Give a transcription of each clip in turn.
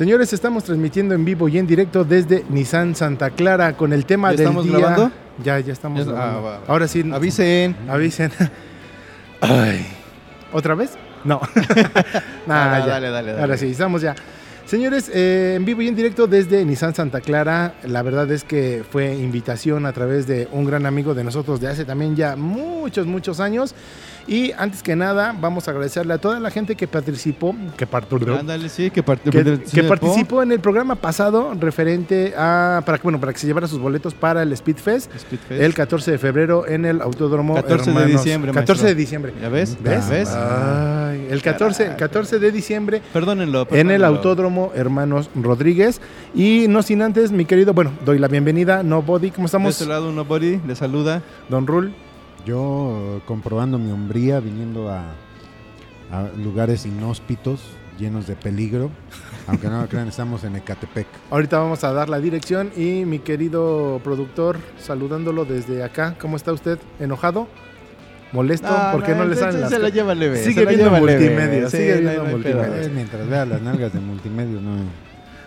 Señores, estamos transmitiendo en vivo y en directo desde Nissan Santa Clara con el tema ¿Ya del estamos día. grabando? Ya, ya estamos Ya- grabando. ah. Ahora sí. Avisen. Avisen. Ay. ¿Otra vez? No. Nah, Ah, dale, dale, dale. Ahora sí, estamos ya. Señores, eh, en vivo y en directo desde Nissan Santa Clara, la verdad es que fue invitación a través de un gran amigo de nosotros de hace también ya muchos, muchos años. Y antes que nada, vamos a agradecerle a toda la gente que participó, que Ándale, sí, que, part- que, participó en el programa pasado referente a, para, que- bueno, para que se llevara sus boletos para el Speedfest Speedfest. el 14 de febrero en el Autódromo 14 de Hermanos- diciembre, 14 de diciembre. ¿Ya ves? ¿Ves? ¿Ves? Ay, el 14, el 14 de diciembre Perdónenlo. en el. Autódromo Hermanos Rodríguez. Y no sin antes, mi querido, bueno, doy la bienvenida, Nobody, ¿cómo De estamos? este lado, Nobody le saluda. Don Rul. Yo comprobando mi hombría, viniendo a, a lugares inhóspitos, llenos de peligro. Aunque no lo crean, estamos en Ecatepec. Ahorita vamos a dar la dirección y mi querido productor, saludándolo desde acá. ¿Cómo está usted? ¿Enojado? ¿Molesto? ¿Por qué no, le salen se- las Se la cosas? lleva leve. Sigue viendo multimedia, Sí, sigue viendo multimedia. mientras vea las nalgas de multimedia, no.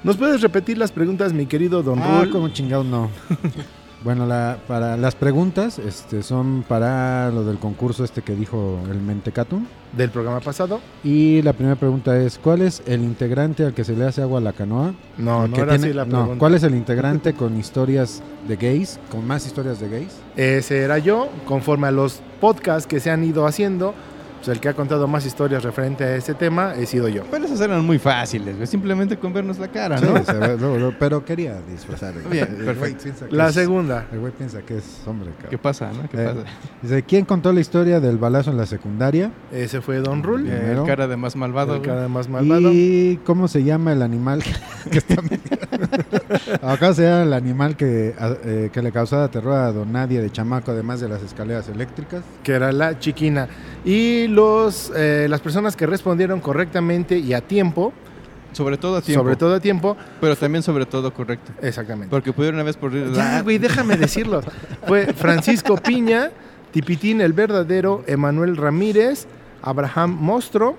¿Nos puedes repetir las preguntas, mi querido Don Ah, Rul? como chingado no. bueno, la, para las preguntas este, son para lo del concurso este que dijo el Mentecatum. Del programa pasado. Y la primera pregunta es, ¿cuál es el integrante al que se le hace agua a la canoa? No, no Que era tiene- así la no, pregunta. ¿Cuál es el integrante con historias de gays? ¿Con más historias de gays? Ese era yo, conforme a los podcasts que se han ido haciendo, pues el que ha contado más historias referente a ese tema he sido yo. Pero esas eran muy fáciles, simplemente con vernos la cara, Sí, ¿no? luego, pero quería disfrazar. Bien, El perfecto. La es- segunda. El güey piensa que es hombre, cabrón. ¿Qué pasa, no? ¿Qué Eh, pasa? Dice, ¿quién contó la historia del balazo en la secundaria? Ese fue Don Rul, Bien. El cara de más malvado. el güey. cara más malvado. ¿Y cómo se llama el animal que está Acá se llama el animal que, eh, que le causaba terror a Don de chamaco, además de las escaleras eléctricas. que era la chiquina. Y los, eh, las personas que respondieron correctamente y a tiempo, Sobre todo a tiempo. sobre todo a tiempo, Pero también sobre todo correcto. exactamente. Porque pudieron una vez por... Ya, güey, déjame decirlo. Fue Francisco Piña, Tipitín el Verdadero, Emanuel Ramírez, Abraham Mostro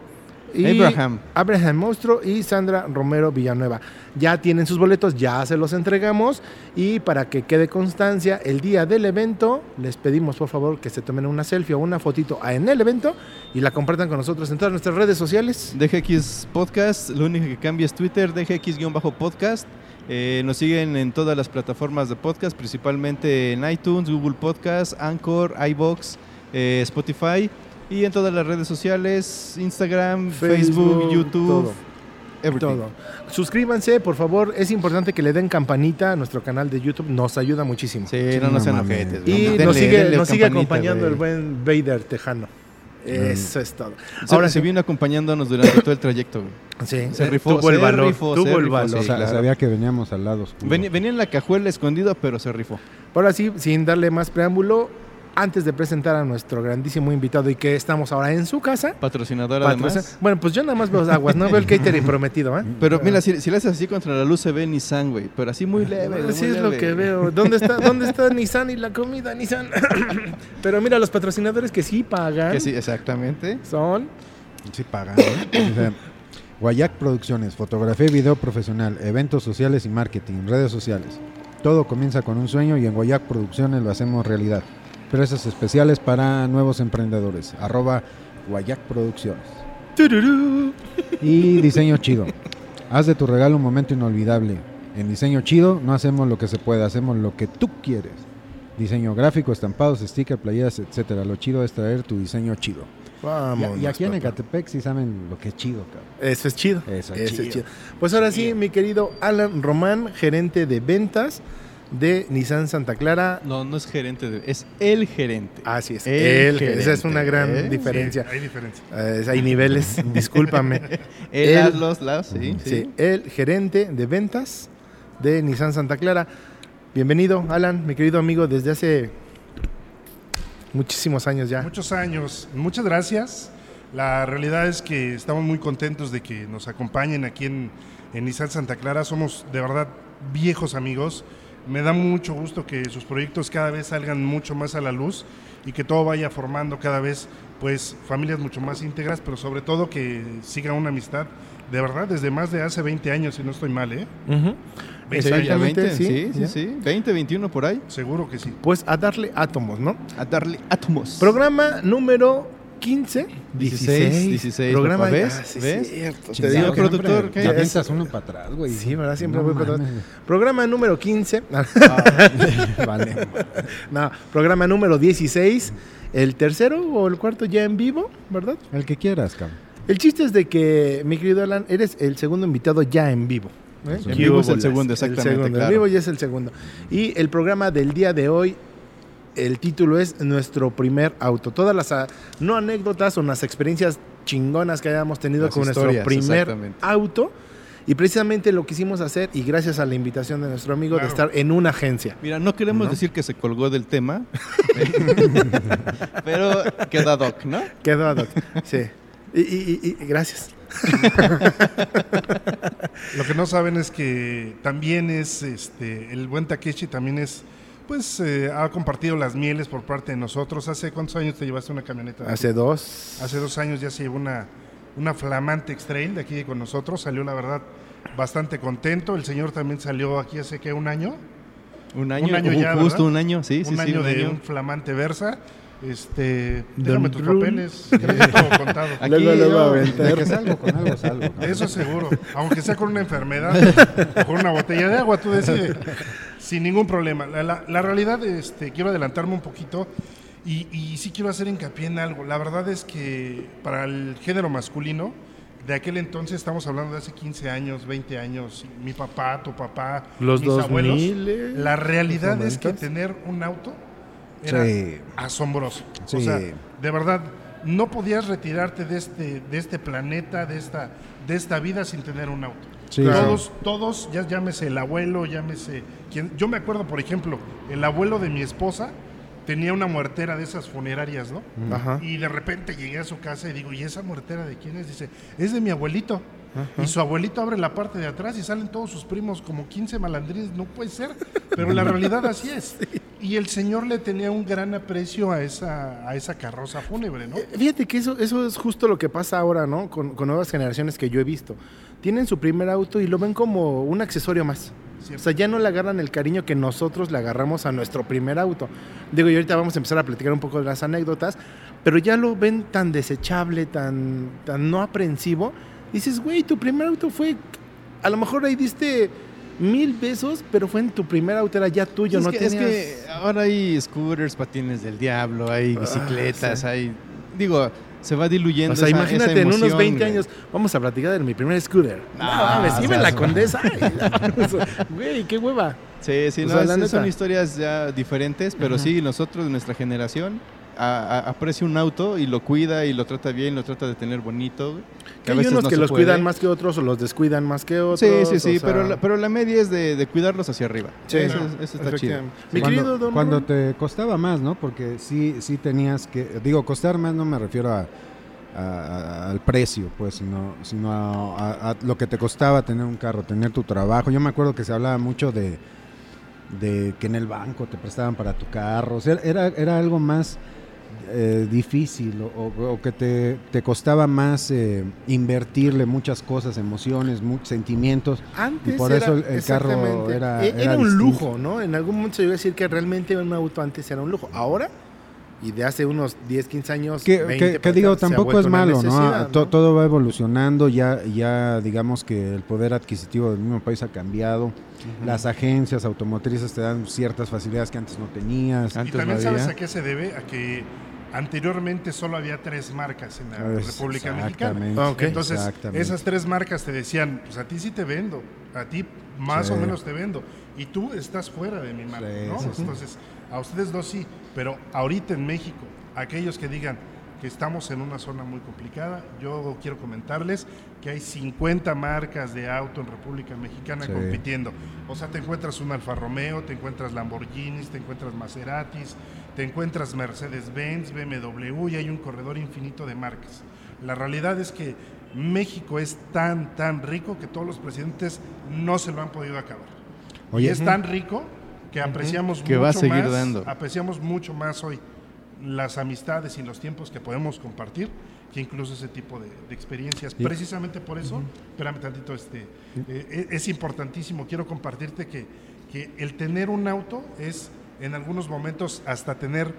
y Abraham. Abraham Mostro y Sandra Romero Villanueva. Ya tienen sus boletos, ya se los entregamos y para que quede constancia, el día del evento les pedimos por favor que se tomen una selfie o una fotito en el evento y la compartan con nosotros en todas nuestras redes sociales. DGX Podcast, lo único que cambia es Twitter, DGX-podcast. Eh, nos siguen en todas las plataformas de podcast, principalmente en iTunes, Google Podcast, Anchor, iBox, eh, Spotify y en todas las redes sociales, Instagram, Facebook, YouTube, todo. everything. Todo. Suscríbanse, por favor. Es importante que le den campanita a nuestro canal de YouTube. Nos ayuda muchísimo. Sí, no, no no sean ojetes. Y nos sigue, nos acompañando el buen Vader Tejano. Eso es todo. Se, Ahora se sí. vino acompañando durante todo el trayecto. güey. Sí, Se rifó, tuvo el se valor. rifó, tuvo se el rifó, valor. sí, claro. Sabía que veníamos al lado oscuro. Venía, venía en la cajuela escondido, pero se rifó. Ahora sí, sin darle más preámbulo, antes de presentar a nuestro grandísimo invitado y que estamos ahora en su casa. Patrocinador patrocin- además. Bueno, pues yo nada más veo aguas, no veo el catering prometido, ¿eh? Pero mira, si, si le haces así contra la luz se ve Nissan, güey. Pero así muy leve. Así muy es lo que veo. ¿Dónde está, ¿Dónde está Nissan y la comida, Nissan? Pero mira, los patrocinadores que sí pagan Que sí, exactamente. son Sí, pagan. ¿eh? Guayac Producciones, fotografía y video profesional, eventos sociales y marketing, redes sociales. Todo comienza con un sueño y en Guayac Producciones lo hacemos realidad. Precios especiales para nuevos emprendedores. Arroba Guayac Producciones. Y diseño chido. Haz de tu regalo un momento inolvidable. En diseño chido no hacemos lo que se puede, hacemos lo que tú quieres. Diseño gráfico, estampados, stickers, playeras, etcétera. Lo chido es traer tu diseño chido. Vamos. y, y aquí en Ecatepec sí saben lo que es chido, cabrón. Eso es chido. Eso es chido. Pues ahora sí, mi querido Alan Román, gerente de ventas de Nissan Santa Clara. No, no es gerente, de- es el gerente. Así es. El él, esa es gerente, una gran ¿eh? diferencia. hay diferencia. Eh, hay niveles, discúlpame. Él- las, los, sí. Sí, el gerente de ventas de Nissan Santa Clara. Bienvenido, Alan, mi querido amigo, desde hace muchísimos años ya. Muchos años. Muchas gracias. La realidad es que estamos muy contentos de que nos acompañen aquí en, en Nissan Santa Clara. Somos de verdad viejos amigos. Me da mucho gusto que sus proyectos cada vez salgan mucho más a la luz y que todo vaya formando cada vez pues familias mucho más íntegras, pero sobre todo que siga una amistad de verdad, desde más de hace 20 años, si no estoy mal, ¿eh? Sí, ya Exactamente, 20, sí, sí, ya. sí, 20, 21 por ahí. Seguro que sí. Pues a darle átomos, ¿no? A darle átomos. Programa número 15, 16, 16, Programa, ¿ves? Ah, sí, ¿Ves? cierto, te digo productor, ¿qué? te avientas uno para atrás, güey. Sí, ¿verdad? Siempre No voy para atrás. Programa número 15. vale. no, programa número 16. El tercero o el cuarto ya en vivo, ¿verdad? El que quieras, cabrón. El chiste es de que, mi querido Alan, eres el segundo invitado ya en vivo. ¿eh? En ¿Qué vivo es el segundo, exactamente, El segundo, claro. En vivo ya es el segundo. Y el programa del día de hoy, el título es Nuestro primer auto. Todas las, ah, no anécdotas o las experiencias chingonas que hayamos tenido Las con nuestro primer auto. Y precisamente lo quisimos hacer, y gracias a la invitación de nuestro amigo, de estar en una agencia. Mira, no queremos ¿No? decir que se colgó del tema, pero queda doc, ¿no? Quedó ad hoc. Sí. Y, y- y- y gracias. Lo que no saben es que también es, este, el buen Takeshi también es, pues, eh, ha compartido las mieles por parte de nosotros. ¿Hace cuántos años te llevaste una camioneta? Hace dos. Hace dos años ya se llevó una, una flamante X-Trail de aquí con nosotros. Salió, la verdad, bastante contento. El señor también salió aquí hace, ¿qué? ¿Un año? Un año, Un año ya, justo ¿verdad? un año, sí, sí, un sí, año un de año. un flamante Versa. Este, déjame tus papeles, que todo contado. Aquí Luego, luego aventar. De que salgo con algo, salgo. Eso seguro, aunque sea con una enfermedad o con una botella de agua, tú decides, sin ningún problema. La, la- la realidad, este, quiero adelantarme un poquito y, y sí quiero hacer hincapié en algo. La verdad es que para el género masculino, de aquel entonces, estamos hablando de hace 15 años, 20 años, mi papá, tu papá, Los mis 2000, abuelos, la realidad es que 90s. tener un auto era Sí. asombroso. Sí. O sea, de verdad, no podías retirarte de este, de este planeta, de esta, de esta vida sin tener un auto. Sí, todos, todos, ya llámese el abuelo, llámese quien. Yo me acuerdo, por ejemplo, el abuelo de mi esposa tenía una muertera de esas funerarias, ¿no? Ajá. Y de repente llegué a su casa y digo, ¿y esa muertera de quién es? Dice, es de mi abuelito. Y su abuelito abre la parte de atrás y salen todos sus primos como 15 malandrines. No puede ser, pero la realidad así es. Y el señor le tenía un gran aprecio a esa, a esa carroza fúnebre, ¿no? Eh, Fíjate que eso, eso es justo lo que pasa ahora, ¿no? Con, con nuevas generaciones que yo he visto. Tienen su primer auto y lo ven como un accesorio más. O sea, ya no le agarran el cariño que nosotros le agarramos a nuestro primer auto. Digo, y ahorita vamos a empezar a platicar un poco de las anécdotas, pero ya lo ven tan desechable, tan, tan no aprensivo. Dices, güey, tu primer auto fue. A lo mejor ahí diste mil pesos, pero fue en tu primer auto, era ya tuyo, es, no que, tenías. es que ahora hay scooters, patines del diablo, hay bicicletas, sí. hay... Digo, se va diluyendo O sea, esa- imagínate esa en unos emoción, 20 güey. años, vamos a platicar de mi primer scooter. No, Ah, mames, o iba sea, en la condesa. Güey, qué hueva. Sí, sí, O no, sea, es- la son historias ya diferentes, pero sí, nosotros nuestra generación a- a- aprecia un auto y lo cuida y lo trata bien, lo trata de tener bonito. güey, Que a hay veces unos no que los puede. cuidan más que otros o los descuidan más que otros. Sí, sí, sí, sea, pero, la, pero la media es de, de cuidarlos hacia arriba. Sí, eso, no, eso está chido. Mi cuando, querido Don cuando te costaba más, ¿no? Porque sí, sí tenías que, digo, costar más no me refiero a, a- a- al precio, pues, sino, sino a, a- a lo que te costaba tener un carro, tener tu trabajo. Yo me acuerdo que se hablaba mucho de, de que en el banco te prestaban para tu carro, o sea, era, era algo más eh, difícil o, o- o que te, te costaba más eh, invertirle muchas cosas, emociones, muchos sentimientos. antes y por era- eso el- el carro exactamente, era- e- era un distinto. lujo, ¿no? En algún momento se iba a decir que realmente un auto antes era un lujo. Ahora, y de hace unos 10, 15 años. Que, 20 que- que para digo, tampoco es malo, ¿no? Todo va evolucionando, ya, ya digamos que el poder adquisitivo del mismo país ha cambiado. Las agencias automotrices te dan ciertas facilidades que antes no tenías. Y también no sabes a qué se debe, a que anteriormente solo había tres marcas en la Es- República Mexicana. Ah. Entonces, esas tres marcas te decían, pues a ti sí te vendo, a ti más Sí. o menos te vendo, y tú estás fuera de mi marca, Sí, ¿no? sí. Entonces, a ustedes dos sí, pero ahorita en México, aquellos que digan que estamos en una zona muy complicada, yo quiero comentarles que hay 50 marcas de auto en República Mexicana compitiendo. O sea, te encuentras un Alfa Romeo, te encuentras Lamborghinis, te encuentras Maseratis, te encuentras Mercedes-Benz, BMW y hay un corredor infinito de marcas. La realidad es que México es tan, tan rico que todos los presidentes no se lo han podido acabar. Oye, y es tan rico que apreciamos Que mucho va a seguir más, dando. apreciamos mucho más hoy las amistades y los tiempos que podemos compartir que incluso ese tipo de, de experiencias. Precisamente por eso, espérame tantito, este, eh, es importantísimo, quiero compartirte que, que el tener un auto es en algunos momentos hasta tener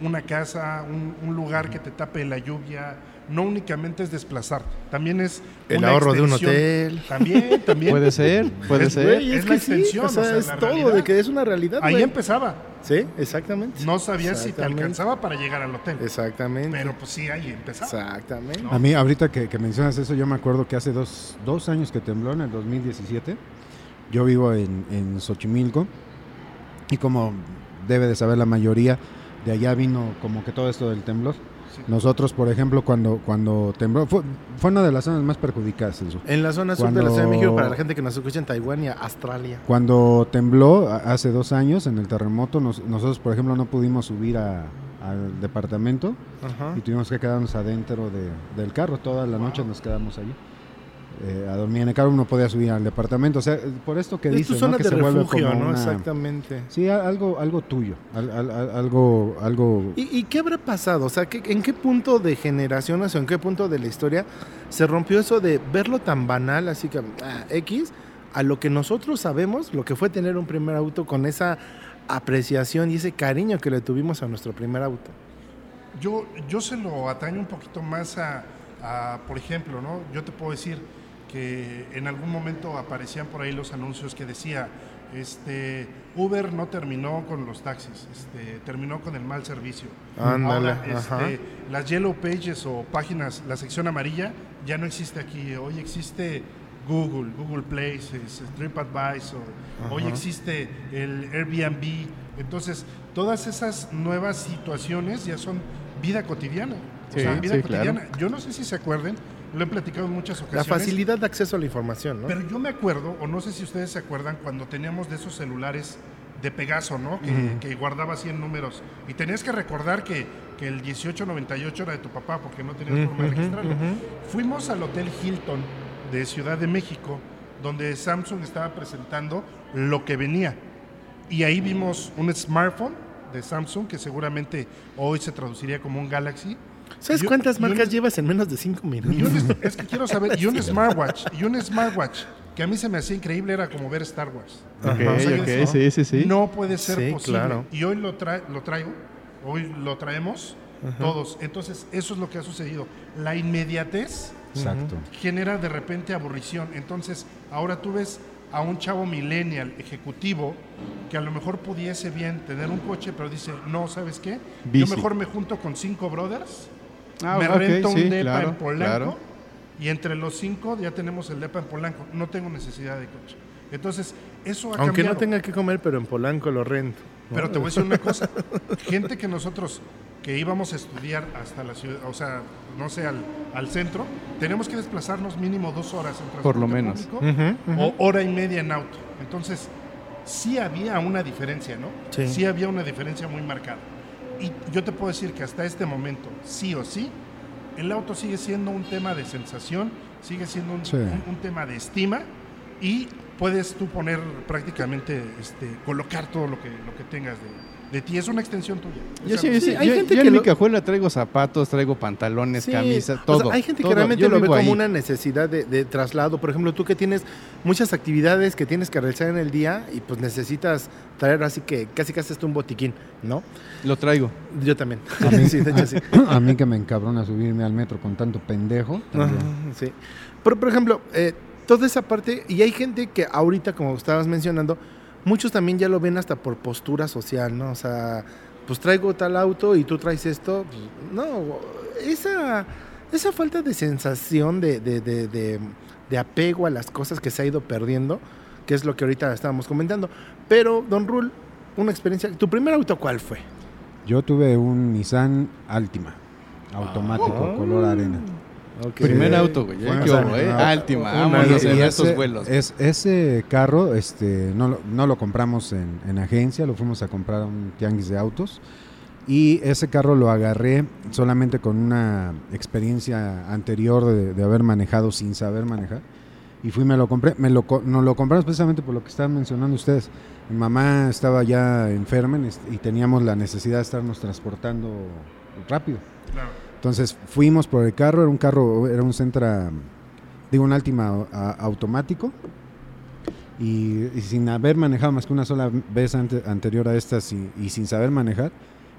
una casa, un, un lugar que te tape la lluvia, no únicamente es desplazarte, también es El una ahorro de un hotel. También, también. Puede ser, puede Es- ser. Es, Es que la sí, extensión, o sea, o sea, es la todo, realidad. de que es una realidad, Ahí empezaba. Sí, exactamente. No sabías si te alcanzaba para llegar al hotel. Exactamente. Pero pues sí, ahí empezaba. Exactamente. No. A mí, ahorita que, que mencionas eso, yo me acuerdo que hace dos, dos años que tembló, en el 2017. Yo vivo en, en Xochimilco y como debe de saber la mayoría, de allá vino como que todo esto del temblor. Sí. Nosotros, por ejemplo, cuando, cuando tembló, fue, fue una de las zonas más perjudicadas. En la zona sur de la Ciudad de México, para la gente que nos escucha en Taiwán y Australia. Cuando tembló hace dos años en el terremoto, nos- nosotros, por ejemplo, no pudimos subir a- al departamento Ajá. y tuvimos que quedarnos adentro de- del carro. Toda la noche Wow. nos quedamos allí. Eh, a dormir en el carro, no podía subir al departamento. O sea, por esto que Es dice, tu zona ¿no? que de se vuelve como ¿no? una- Exactamente. Sí, algo, algo tuyo, al- al- al- algo, algo. ¿Y, y qué habrá pasado? O sea, ¿qué- ¿en qué punto de generaciones o en qué punto de la historia se rompió eso de verlo tan banal, así que ah, X, a lo que nosotros sabemos, lo que fue tener un primer auto con esa apreciación y ese cariño que le tuvimos a nuestro primer auto? Yo, yo se lo ataño un poquito más a, a, por ejemplo, ¿no? Yo te puedo decir que en algún momento aparecían por ahí los anuncios que decía, este, Uber no terminó con los taxis, este, terminó con el mal servicio. Ándale, Ahora, este, las Yellow Pages o páginas, la sección amarilla, ya no existe aquí. Hoy existe Google, Google Places, TripAdvisor, hoy Ajá. existe el Airbnb. Entonces, todas esas nuevas situaciones ya son vida cotidiana. O Sí, sea, vida sí, cotidiana. Yo no sé si se acuerden, lo he platicado en muchas La ocasiones. facilidad de acceso a la información, ¿no? Pero yo me acuerdo, o no sé si ustedes se acuerdan, cuando teníamos de esos celulares de Pegaso, ¿no? Que, que guardaba 100 números. Y tenías que recordar que, que el 1898 era de tu papá porque no tenías forma de registrarlo. Fuimos al Hotel Hilton de Ciudad de México, donde Samsung estaba presentando lo que venía. Y ahí vimos un smartphone de Samsung, que seguramente hoy se traduciría como un Galaxy. ¿Sabes Yo- cuántas y un- marcas llevas en menos de cinco y minutos? un- es que quiero saber, y un smartwatch, y un smartwatch, que a mí se me hacía increíble, era como ver Star Wars. Ok, Ajá. O sea, yo ok, decía, sí, sí, sí. No puede ser Sí, posible. claro. Y hoy lo, tra- lo traigo, hoy lo traemos todos. Entonces, eso es lo que ha sucedido. La inmediatez Exacto. genera de repente aburrición. Entonces, ahora tú ves a un chavo millennial ejecutivo que a lo mejor pudiese bien tener un coche, pero dice, no, ¿sabes qué? Yo Bici. mejor me junto con cinco brothers, Ah, me rento sí, un depa claro, en Polanco claro. y entre los cinco ya tenemos el depa en Polanco. No tengo necesidad de coche. Entonces, eso ha Aunque no cambiado. tenga que comer, pero en Polanco lo rento. ¿no? Pero te voy a decir una cosa. Gente que nosotros que íbamos a estudiar hasta la ciudad, o sea, no sé, al, al centro, tenemos que desplazarnos mínimo dos horas en transporte Por lo menos. público o hora y media en auto. Entonces, sí había una diferencia, ¿no? Sí. había una diferencia muy marcada. Y yo te puedo decir que hasta este momento, sí o sí, el auto sigue siendo un tema de sensación, sigue siendo un, Sí. un- un tema de estima y puedes tú poner prácticamente, este, colocar todo lo que, lo que tengas de, de ti. Es una extensión tuya. Yo sí, hay yo- gente yo que en mi cajuela traigo zapatos, traigo pantalones, Sí, camisas, o todo. sea, hay gente todo. que realmente Yo lo ve como ahí. una necesidad de, de traslado. Por ejemplo, tú que tienes muchas actividades que tienes que realizar en el día y pues necesitas traer así que casi casi hasta un botiquín, ¿no? Lo traigo. Yo también. A mí, sí, de hecho sí. a mí que me encabrona subirme al metro con tanto pendejo. también. Ajá, sí. Pero, por ejemplo, eh, toda esa parte, y hay gente que ahorita, como estabas mencionando, muchos también ya lo ven hasta por postura social, ¿no? O sea, pues traigo tal auto y tú traes esto. pues, no, esa, esa falta de sensación de, de, de, de- de apego a las cosas que se ha ido perdiendo, que es lo que ahorita estábamos comentando. Pero, Don Rul, una experiencia. ¿Tu primer auto cuál fue? Yo tuve un Nissan Altima, automático, Ah. color arena. Primer auto, güey. Fue- ¿eh? o ¿Qué sea, hubo, eh? ah, Altima, una- vámonos Y en ese- estos vuelos. es- ese carro este, no, lo- no lo compramos en, en agencia, lo fuimos a comprar a un tianguis de autos. Y ese carro lo agarré solamente con una experiencia anterior de, de haber manejado sin saber manejar. Y fui y me lo compré. Me lo, co- nos lo compramos precisamente por lo que estaban mencionando ustedes. Mi mamá estaba ya enferma y teníamos la necesidad de estarnos transportando rápido. Claro. Entonces fuimos por el carro, era un carro, era un Centra, digo, un Altima a- automático. Y, y sin haber manejado más que una sola vez ante- anterior a estas y, y sin saber manejar,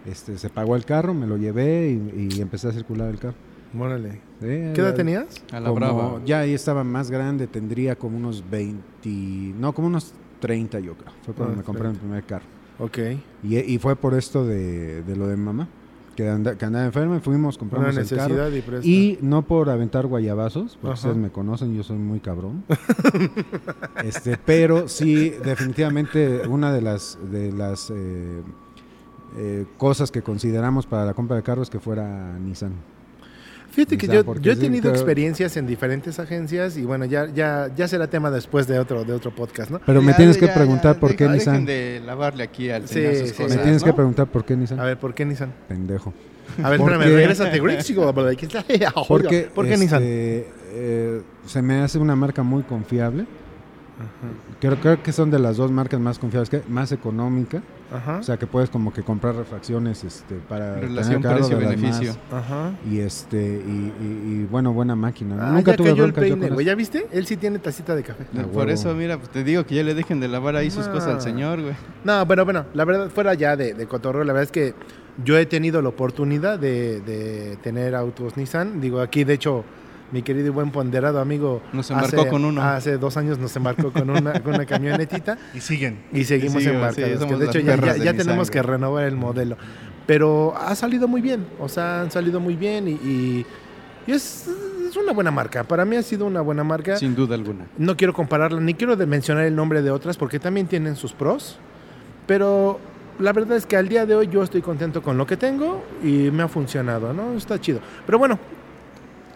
este, se pagó el carro, me lo llevé y, y empecé a circular el carro. Órale. Eh, ¿Qué edad tenías? A la como- brava. Ya ahí estaba más grande, tendría como unos 20, no, como unos 30 yo creo. Fue cuando Ah, me compré 30. mi primer carro. Ok. Y, y fue por esto de, de lo de mamá, que, anda- que andaba enferma y fuimos, Una compramos el carro. necesidad y presta. Y no por aventar guayabazos, porque Ajá. ustedes me conocen, yo soy muy cabrón. este, pero sí, definitivamente una de las de las eh, eh, cosas que consideramos para la compra de carro es que fuera Nissan. Fíjate que O sea, yo, yo he tenido experiencias en diferentes agencias y bueno, ya, ya, ya será tema después de otro, de otro podcast, ¿no? Pero me Ya, tienes que preguntar ya, por qué deja- Nissan. Dejen de lavarle aquí al Sí, señor sus sí. Me tienes ¿no? que preguntar por qué Nissan. A ver, ¿por qué Nissan? Pendejo. A ver, ¿Por espérame, regrésate, güey, chico, Porque ¿Por qué este, Nissan? eh, se me hace una marca muy confiable. Creo, creo que son de las dos marcas más confiables, que más económica. Ajá. O sea, que puedes como que comprar refacciones este, para Relación precio-beneficio. Y este y, y- y, bueno, buena máquina. Ah, Nunca ya tuve cayó el peine, con güey. ¿Ya viste? Él sí tiene tacita de café. Ah, Por huevo. eso, mira, pues te digo que ya le dejen de lavar ahí sus cosas al señor, güey. No, bueno, bueno, la verdad, fuera ya de, de cotorreo, la verdad es que yo he tenido la oportunidad de, de tener autos Nissan. Digo, aquí, de hecho, mi querido y buen ponderado amigo. Nos embarcó con uno. Hace dos años nos embarcó con una, con una camionetita Y siguen. y seguimos Y embarcados. sí, que de hecho, ya, ya- ya tenemos que güey. renovar el modelo. Pero ha salido muy bien, o sea, han salido muy bien y, y- y es, es una buena marca. Para mí ha sido una buena marca. Sin duda alguna. No quiero compararla, ni quiero mencionar el nombre de otras porque también tienen sus pros. Pero la verdad es que al día de hoy yo estoy contento con lo que tengo y me ha funcionado, ¿no? Está chido. Pero bueno,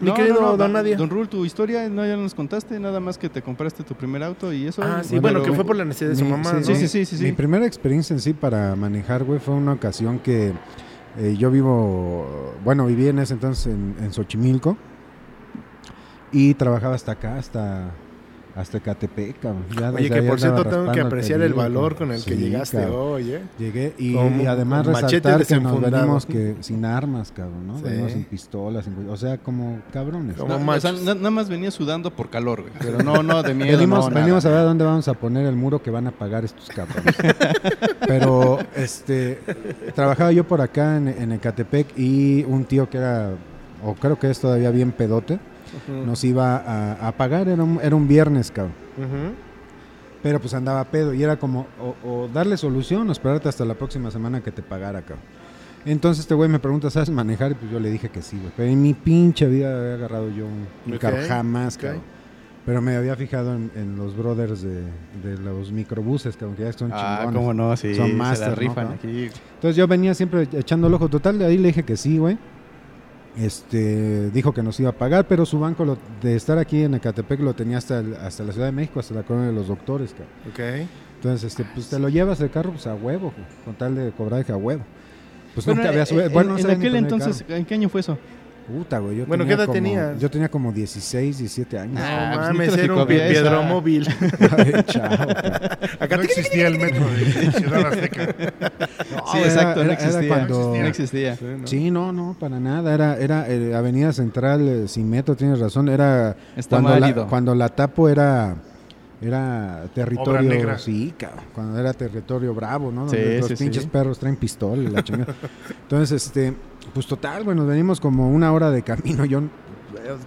mi No, querido no, no, Don Nadia. Don Rul, tu historia, no, ya nos contaste, nada más que te compraste tu primer auto y eso. Ah, sí, Bueno, bueno, que fue por la necesidad de su Mi- mamá, sí, ¿no? Sí, sí, sí, sí. sí. Mi primera experiencia en sí para manejar, güey, fue una ocasión que eh, yo vivo, bueno, viví en ese entonces en, en Xochimilco y trabajaba hasta acá, hasta hasta Catepec, cabrón. Ya Oye, que por cierto tengo que apreciar el valor con el que llegaste cabrón. hoy, ¿eh? Llegué y, además resaltar que nos venimos que sin armas, cabrón, ¿no? Sí. Venimos sin pistolas, sin- o sea, como cabrones. Como No, o sea, machos. na- nada más venía sudando por calor, güey. Pero no, no, de miedo. venimos, no, venimos a ver dónde vamos a poner el muro que van a pagar estos cabrones. Pero este trabajaba yo por acá en, en Ecatepec y un tío que era, o creo que es todavía bien pedote, Nos iba a, a pagar, era un, era un viernes, cabrón. Pero pues andaba pedo y era como o, o darle solución o esperarte hasta la próxima semana que te pagara, cabrón. Entonces este güey me pregunta, ¿sabes manejar? Y pues yo le dije que sí, güey. Pero en mi pinche vida había agarrado yo un, carro, jamás, ok. cabrón. Pero me había fijado en, en los brothers de, de los microbuses, cabrón, que ya son Ah, chingones. cómo no, sí. Son se master, la ¿no, rifan aquí. Entonces yo venía siempre echando el ojo total, de ahí le dije que sí, güey. Este, dijo que nos iba a pagar, pero su banco lo- de estar aquí en Ecatepec lo tenía hasta, el- hasta la Ciudad de México, hasta la colonia de los doctores. Ok. Entonces, este, pues te lo llevas de carro, pues a huevo, con tal de cobrar a huevo. Pues Bueno, nunca había eh, subido. eh, Bueno, no en, aquel el entonces, ¿en qué año fue eso? Puta, güey. Yo Bueno, tenía ¿qué edad como- tenías? Yo tenía como 16, 17 años. Ah, no pues mames, era un piedromóvil. Chao. Acá No existía el metro de Ciudad Azteca. sí, era- exacto, no era- era existía. cuando- No existía. Sí, no, no, para nada. Era, era eh, Avenida Central, eh, sin metro, tienes razón. Era Estaba cuando la, cuando la tapo era era territorio, negra. sí, cabrón, cuando era territorio bravo, ¿no? Sí, Donde los sí, sí. pinches perros traen pistola y la chingada. Entonces, este, pues total, güey, nos venimos como una hora de camino. Yo,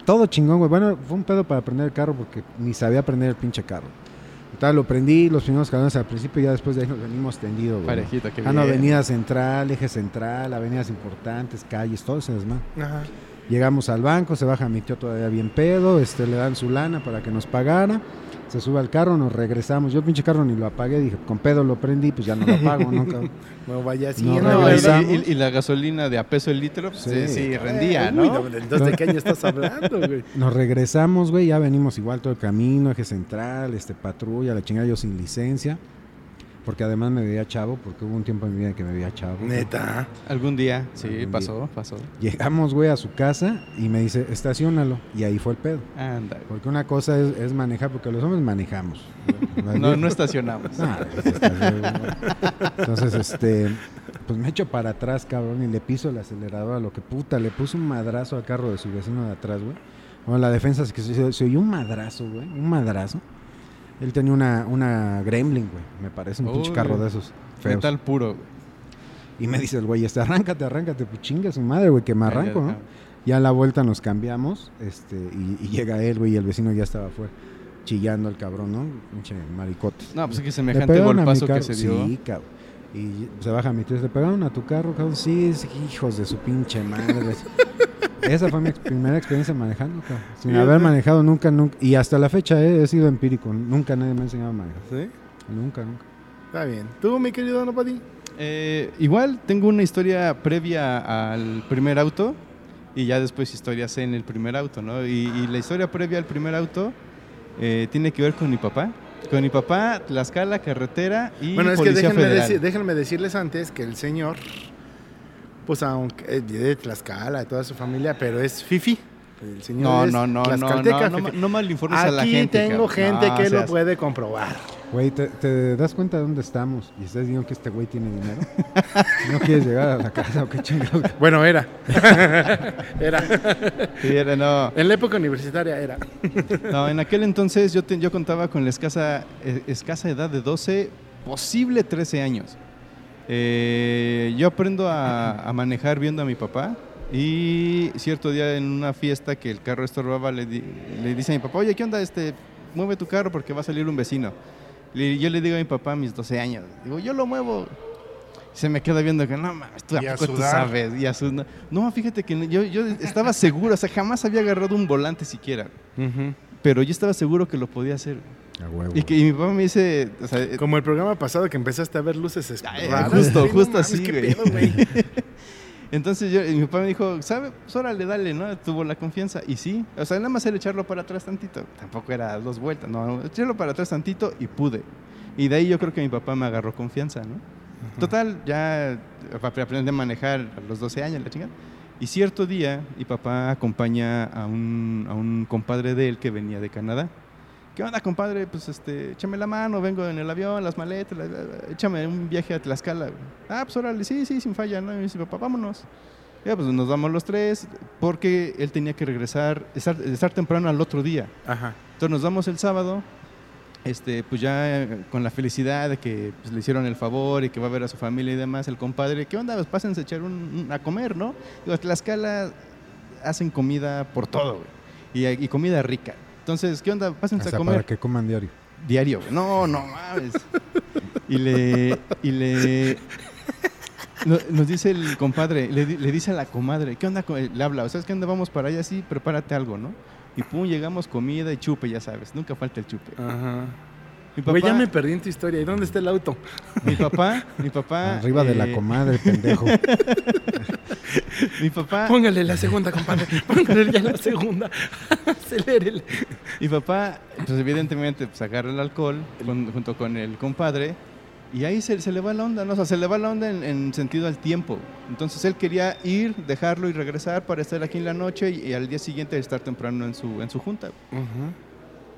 todo chingón, güey. Bueno, fue un pedo para prender el carro porque ni sabía prender el pinche carro. Total, lo prendí, los primeros escalones al principio y ya después de ahí nos venimos tendido, güey. Parejita, qué Ah, bien. avenida central, eje central, avenidas importantes, calles, todo ese desmadre. Ajá. Llegamos al banco, se baja mi tío todavía bien pedo, este, le dan su lana para que nos pagara, se sube al carro, nos regresamos. Yo pinche carro ni lo apagué, dije, con pedo lo prendí, pues ya no lo pago, ¿no? cabrón? No vaya así. No, y, la gasolina de a peso el litro, pues, Sí. sí, sí, rendía, Eh, ¿no? uy, entonces, ¿de qué año estás hablando, güey? Nos regresamos, güey, ya venimos igual todo el camino, eje central, este, patrulla, la chingada, yo sin licencia. Porque además me veía chavo, porque hubo un tiempo en mi vida en que me veía chavo. Neta. Algún día, sí, Algún pasó, pasó. Llegamos, güey, a su casa y me dice, estacionalo. Y ahí fue el pedo. Anda. Porque una cosa es, es manejar, porque los hombres manejamos. No, no estacionamos. Ah, pues, está- Entonces, este, pues me echo para atrás, cabrón, y le piso el acelerador a lo que puta, le puso un madrazo al carro de su vecino de atrás, güey. Bueno, la defensa es que se, se oyó un madrazo, güey, un madrazo. Él tenía una, una Gremlin, güey, me parece un pinche carro de esos feos. Metal puro. Y me dice el güey, este, arráncate, arráncate, pues chinga su madre, güey, que me arranco, ¿no? Ya a la vuelta nos cambiamos, este, y, y llega él, güey, y el vecino ya estaba afuera, chillando el cabrón, ¿no? Pinche maricotes. No, pues es que semejante golpazo que se dio. Sí, cabrón. Y se baja mi tío, ¿le pegaron a tu carro, cabrón? Sí, sí, hijos de su pinche madre. Esa fue mi ex- primera experiencia manejando, cabrón. Sin haber manejado nunca, nunca. Y hasta la fecha eh, he sido empírico. Nunca nadie me ha enseñado a manejar. ¿Sí? Nunca, nunca. Está bien. ¿Tú, mi querido Nopati? Eh, igual tengo una historia previa al primer auto y ya después historias en el primer auto, ¿no? Y, y la historia previa al primer auto eh, tiene que ver con mi papá. Con mi papá, Tlaxcala, carretera y Bueno, es que Policía déjenme, Federal. deci- déjenme decirles antes que el señor, pues aunque es de Tlaxcala, de toda su familia, pero es Fifi. El señor No, es no, no, no, tlaxcalteca, no, no, no mal informes a la Aquí gente. tengo cabrón. gente No que lo puede comprobar. Güey, ¿te, te das cuenta de dónde estamos? Y estás diciendo que este güey tiene dinero. ¿No quieres llegar a la casa o qué chingados? Bueno, era. era. Sí, era, no. En la época universitaria era. No, en aquel entonces yo, te- yo contaba con la escasa, eh, escasa edad de 12, posible 13 años. Eh, yo aprendo a, a manejar viendo a mi papá y cierto día en una fiesta que el carro estorbaba le, di- le dice a mi papá, oye, ¿qué onda? Este, mueve tu carro porque va a salir un vecino. Le- yo le digo a mi papá a mis 12 años, digo, yo lo muevo. Se me queda viendo que no mames, tú, ¿a poco tú sabes. Y a sudar. No, fíjate que yo, yo estaba seguro, o sea, jamás había agarrado un volante siquiera pero yo estaba seguro que lo podía hacer. A huevo. Y que y mi papá me dice, o sea, eh, Como el programa pasado que empezaste a ver luces Ay, raras. justo, Sí, no justo mames, así, güey. pedo, güey. entonces yo, y mi papá me dijo, ¿sabe? Pues órale, dale, ¿no? Tuvo la confianza. Y sí, o sea, nada más era echarlo para atrás tantito. Tampoco era dos vueltas, no, echarlo para atrás tantito y pude. Y de ahí yo creo que mi papá me agarró confianza, ¿no? Total, ya ap- aprendí a manejar a los 12 años, la chingada. Y cierto día, mi papá acompaña a un, a un compadre de él que venía de Canadá. ¿Qué onda, compadre? Pues este, échame la mano, vengo en el avión, las maletas, la- la- la- échame un viaje a Tlaxcala. güey". Ah, pues órale, sí, sí, sin falla, ¿no? Y me dice, papá, vámonos. Ya, pues nos vamos los tres, porque él tenía que regresar, estar, estar temprano al otro día. Ajá. Entonces nos vamos el sábado, este, pues ya eh, con la felicidad de que pues, le hicieron el favor y que va a ver a su familia y demás, el compadre, ¿qué onda? Pues pásense a echar un, un- a comer, ¿no? Digo, Tlaxcala hacen comida por todo, güey. Y, y comida rica. Entonces, ¿qué onda? Pásense Hasta a comer para que coman diario. diario. güey. No, no mames. Y le. Y le. no- Nos dice el compadre, le, di- le dice a la comadre, ¿qué onda? Le habla, ¿sabes qué onda? Vamos para allá, sí, prepárate algo, ¿no? Y pum, llegamos, comida y chupe, ya sabes, nunca falta el chupe. Ajá. Mi papá, Güey, ya me perdí en tu historia. ¿Y dónde está el auto? mi papá, mi papá. Arriba de la eh, comadre, pendejo. Mi papá, Póngale la segunda, compadre. Póngale ya la segunda. Acelérele. mi papá, pues evidentemente, pues agarra el alcohol con- junto con el compadre. Y ahí se, se le va la onda, ¿no? O sea, se le va la onda en, en sentido al tiempo. Entonces él quería ir, dejarlo y regresar para estar aquí en la noche y, y al día siguiente estar temprano en su, en su junta.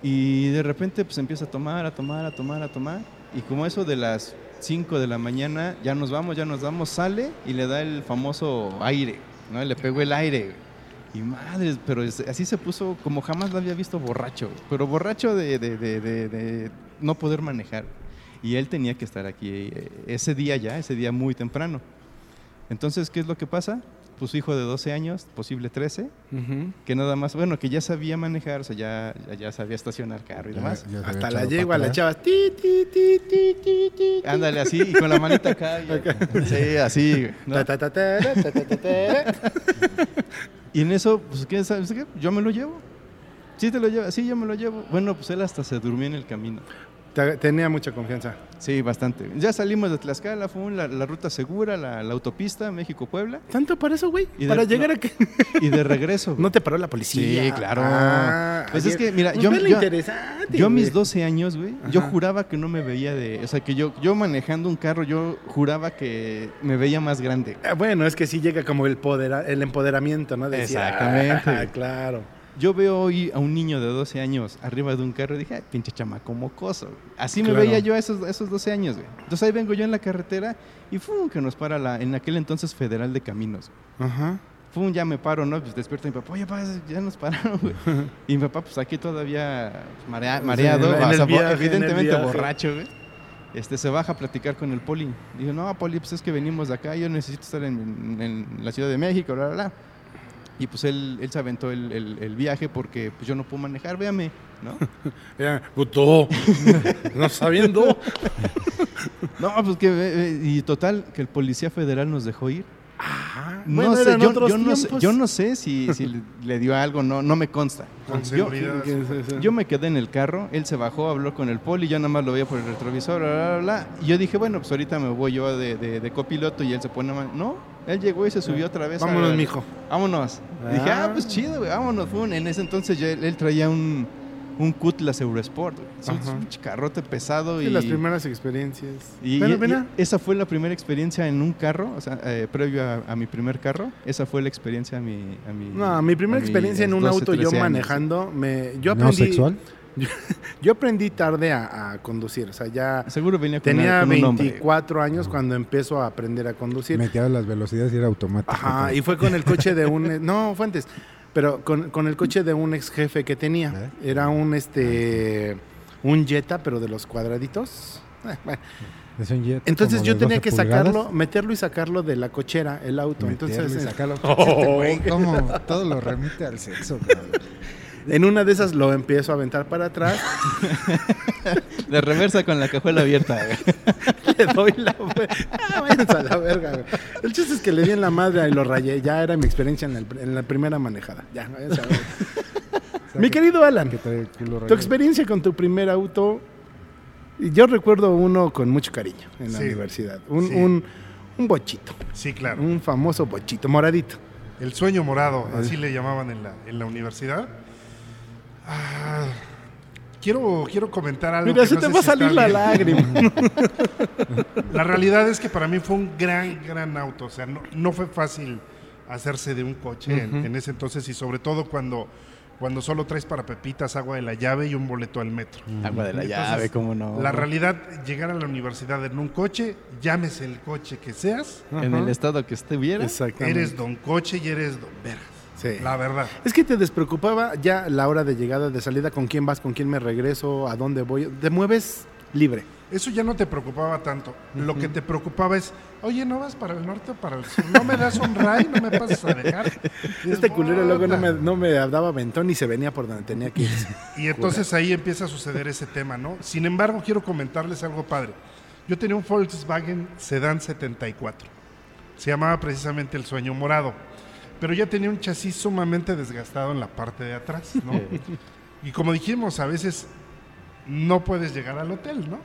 Y de repente pues empieza a tomar, a tomar, a tomar, a tomar. Y como eso de las 5 de la mañana, ya nos vamos, ya nos vamos, sale y le da el famoso aire, ¿no? Le pegó el aire. Y madres, pero así se puso como jamás lo había visto borracho. Pero borracho de- de- de no poder manejar. Y él tenía que estar aquí eh, ese día ya, ese día muy temprano. Entonces, ¿qué es lo que pasa? Pues su hijo de 12 años, posible 13, que nada más, bueno, que ya sabía manejar, o sea, ya, ya, ya sabía estacionar carro y demás. Ya Hasta la yegua, la chava. Ti, ti, ti, ti, ti, ti. Ándale así, y con la manita acá. y- sí, así. güey, ¿no? Ta, ta, ta, ta, ta, ta, ta, ta. Y en eso, pues, ¿qué sabes qué? Yo me lo llevo. Sí, te lo llevo. Sí, yo me lo llevo. Bueno, pues él hasta se durmió en el camino. Te- tenía mucha confianza. Sí, bastante. Ya salimos de Tlaxcala, fue la, la ruta segura, la, la autopista México-Puebla. ¿Tanto para eso, güey? De- Para llegar no. a. Y de regreso. güey. No te paró la policía. Sí, claro. Ah, Pues ayer- es que, mira, Pues yo- yo- Yo a mis güey. 12 años, güey, yo juraba que no me veía de... O sea, que yo, yo manejando un carro, yo juraba que me veía más grande. Ah, Bueno, es que sí llega como el, podera- el empoderamiento, ¿no? Decía, Exactamente. ah, claro. Yo veo hoy a un niño de 12 años arriba de un carro y dije, "Ay, pinche chamaco mocoso. güey". Así me Claro. veía yo a esos, a esos 12 años, güey. Entonces ahí vengo yo en la carretera y ¡fum! que nos para la, en aquel entonces Federal de Caminos. Ajá. ¡Fum! ya me paro, ¿no? Pues despierta mi papá, oye, papá, ya nos pararon, güey. Y mi papá, pues aquí todavía marea- Sí, mareado, en o sea, viaje, en el evidentemente viaje. borracho, güey. Este, se baja a platicar con el poli. Dijo, no, poli, pues es que venimos de acá, yo necesito estar en, en la Ciudad de México, bla, bla, bla. Y pues él, él se aventó el, el- el viaje porque pues yo no puedo manejar, véame, ¿no? Puto. no sabiendo. No, pues que, y total, que el policía federal nos dejó ir. Ah, No bueno, sé, yo, no sé, yo no sé si, si le- dio algo, no, no me consta. Con Yo-. Yo me quedé en el carro, él se bajó, habló con el poli, yo nada más lo veía por el retrovisor, bla, bla, bla, bla. Y yo dije, bueno, pues ahorita me voy yo de, de- de copiloto y él se pone mal. No, él llegó y se subió otra vez. Vámonos, mijo. Vámonos. Dije, Ah. ah, pues chido, güey, vámonos. Fue un- en ese entonces ya él, él traía un, un Cutlass Eurosport. Es un- carrote pesado Sí, y... las primeras experiencias. Y, Bueno, y- ven a- y esa fue la primera experiencia en un carro, o sea, eh, previo a, a mi primer carro. Esa fue la experiencia a mi... A mi No, mi primera experiencia en un 12, auto yo 13 años. manejando, me, yo ¿No aprendí, sexual? yo aprendí tarde a, a conducir, o sea, ya Seguro venía con, tenía una- con un hombre. 24 años cuando empiezo a aprender a conducir. Metía las velocidades y era automático. Ajá, y fue con el coche de un, no, fue antes, pero con, con el coche de un ex jefe que tenía. ¿Eh? Era un, este, un Jetta, pero de los cuadraditos. Eh. Es un jet Entonces yo tenía 12 que pulgadas. sacarlo, meterlo y sacarlo de la cochera, el auto. Meterlo Entonces, y sacarlo. Oh, Este. Todo lo remite al sexo, cabrón. En una de esas lo empiezo a aventar para atrás. De reversa con la cajuela abierta. güey. le doy la. Ah, váyanse a la verga, güey. El chiste es que le di en la madre y lo rayé. Ya era mi experiencia en, el- en la primera manejada. Ya, váyanse a. O sea, Mi que- querido Alan, que trae el culo tu rayado. experiencia con tu primer auto. y Yo recuerdo uno con mucho cariño en la Sí. universidad. Un, Sí. un, un bochito. Sí, claro. Un famoso bochito, moradito. El sueño morado, así le llamaban en la, en la universidad. Ah, quiero, quiero comentar algo. Mira, que se no te sé va a si salir la bien. lágrima. La realidad es que para mí fue un gran, gran auto. O sea, no, no fue fácil hacerse de un coche en, en ese entonces y sobre todo cuando, cuando solo traes para pepitas, agua de la llave y un boleto al metro. Agua de la Entonces, llave, cómo no. La realidad, llegar a la universidad en un coche, llámese el coche que seas, En el estado que estuviera. Exactamente. eres don coche y eres don vergas. Sí. La verdad. Es que te despreocupaba ya la hora de llegada, de salida, con quién vas, con quién me regreso, a dónde voy. Te mueves libre. Eso ya no te preocupaba tanto. Lo que te preocupaba es, oye, ¿no vas para el norte o para el sur? ¿No me das un ray? ¿No me pasas a dejar? Y Este es, culero luego no me, no me daba ventón y se venía por donde tenía que ir. Y entonces ahí empieza a suceder ese tema, ¿no? Sin embargo, quiero comentarles algo padre. Yo tenía un Volkswagen Sedan 74. Se llamaba precisamente el sueño morado. Pero ya tenía un chasis sumamente desgastado en la parte de atrás, ¿no? Y como dijimos, a veces no puedes llegar al hotel, ¿no?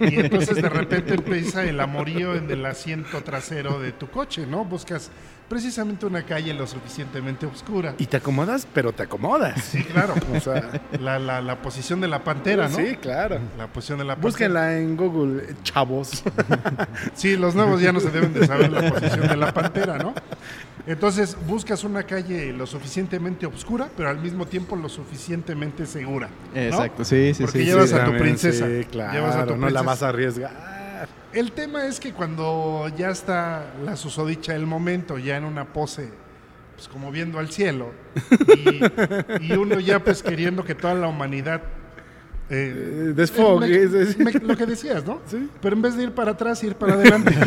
Y entonces de repente empieza el amorío en el asiento trasero de tu coche, ¿no? Buscas precisamente una calle lo suficientemente oscura. Y te acomodas, pero te acomodas. Sí, claro. O sea, La, la, la posición de la pantera, ¿no? sí, claro. La posición de la pantera. Búsquenla en Google, eh, chavos. Sí, los nuevos ya no se deben de saber la posición de la pantera, ¿no? Entonces buscas una calle lo suficientemente oscura, pero al mismo tiempo lo suficientemente segura. ¿no? Exacto, sí, sí, Porque sí. llevas sí. a tu princesa. Sí, claro. Llevas a tu no la vas a arriesgar. El tema es que cuando ya está la susodicha del momento, ya en una pose, pues como viendo al cielo, y, y uno ya pues queriendo que toda la humanidad... eh, Eh, desfogue, sí. me- lo que decías, ¿no? Sí. Pero en vez de ir para atrás, ir para adelante.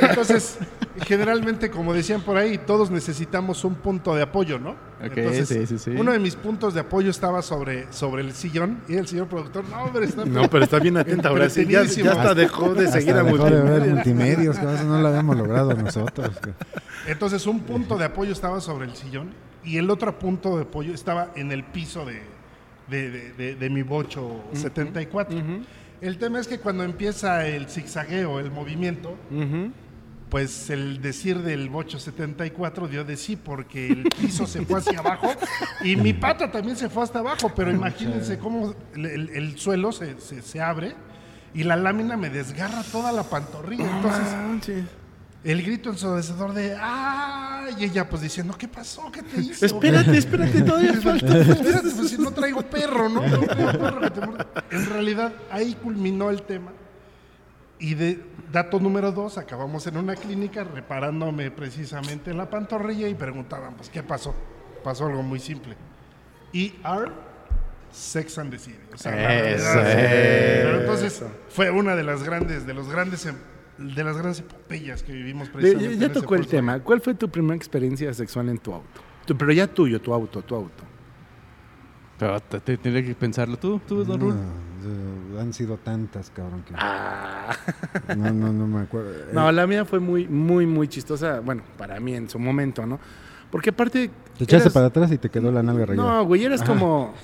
Entonces, generalmente, como decían por ahí, todos necesitamos un punto de apoyo, ¿no? Entonces, sí, sí, sí. uno de mis puntos de apoyo estaba sobre, sobre el sillón y el señor productor, no, hombre, está No, pero está bien atenta ahora sí. Ya, ya hasta dejó de seguir Hasta a dejó de ver multimedios, que eso no lo habíamos logrado nosotros. Entonces un punto de apoyo estaba sobre el sillón y el otro punto de apoyo estaba en el piso de, de, de- de- de mi bocho 74. Ujú. El tema es que cuando empieza el zigzagueo, el movimiento. Pues el decir del bocho 74 dio de sí porque el piso se fue hacia abajo y mi pata también se fue hasta abajo, pero imagínense cómo el, el- el suelo se, se- se abre y la lámina me desgarra toda la pantorrilla. Entonces Ah, sí. el grito ensordecedor de ¡ah! Y ella pues diciendo, ¿qué pasó? ¿Qué te hice? Espérate, espérate, todavía falta. Espérate, pues si no traigo perro, ¿no? No traigo perro que te muerde. En realidad, ahí culminó el tema. Y de dato número dos, acabamos en una clínica reparándome precisamente la pantorrilla y preguntaban, pues, ¿qué pasó? Pasó algo muy simple. ER, Sex and the City. O sea, la Eso, verdad, eh. Pero entonces, fue una de las grandes, de los grandes, em- de las grandes epopeyas que vivimos precisamente. ya en ese tocó el tema. ¿Cuál fue tu primera experiencia sexual en tu auto? Tu- pero ya tuyo, tu auto, tu auto. Pero te, te- tendría que pensarlo tú, tú, Don No, Rul. Eh, han sido tantas, cabrón. Que Ah. no, no, no me acuerdo. No, la mía fue muy, muy, muy chistosa. Bueno, para mí en su momento, ¿no? Porque aparte. te echaste eras- para atrás y te quedó la nalga rayada. No, güey, Ajá. como.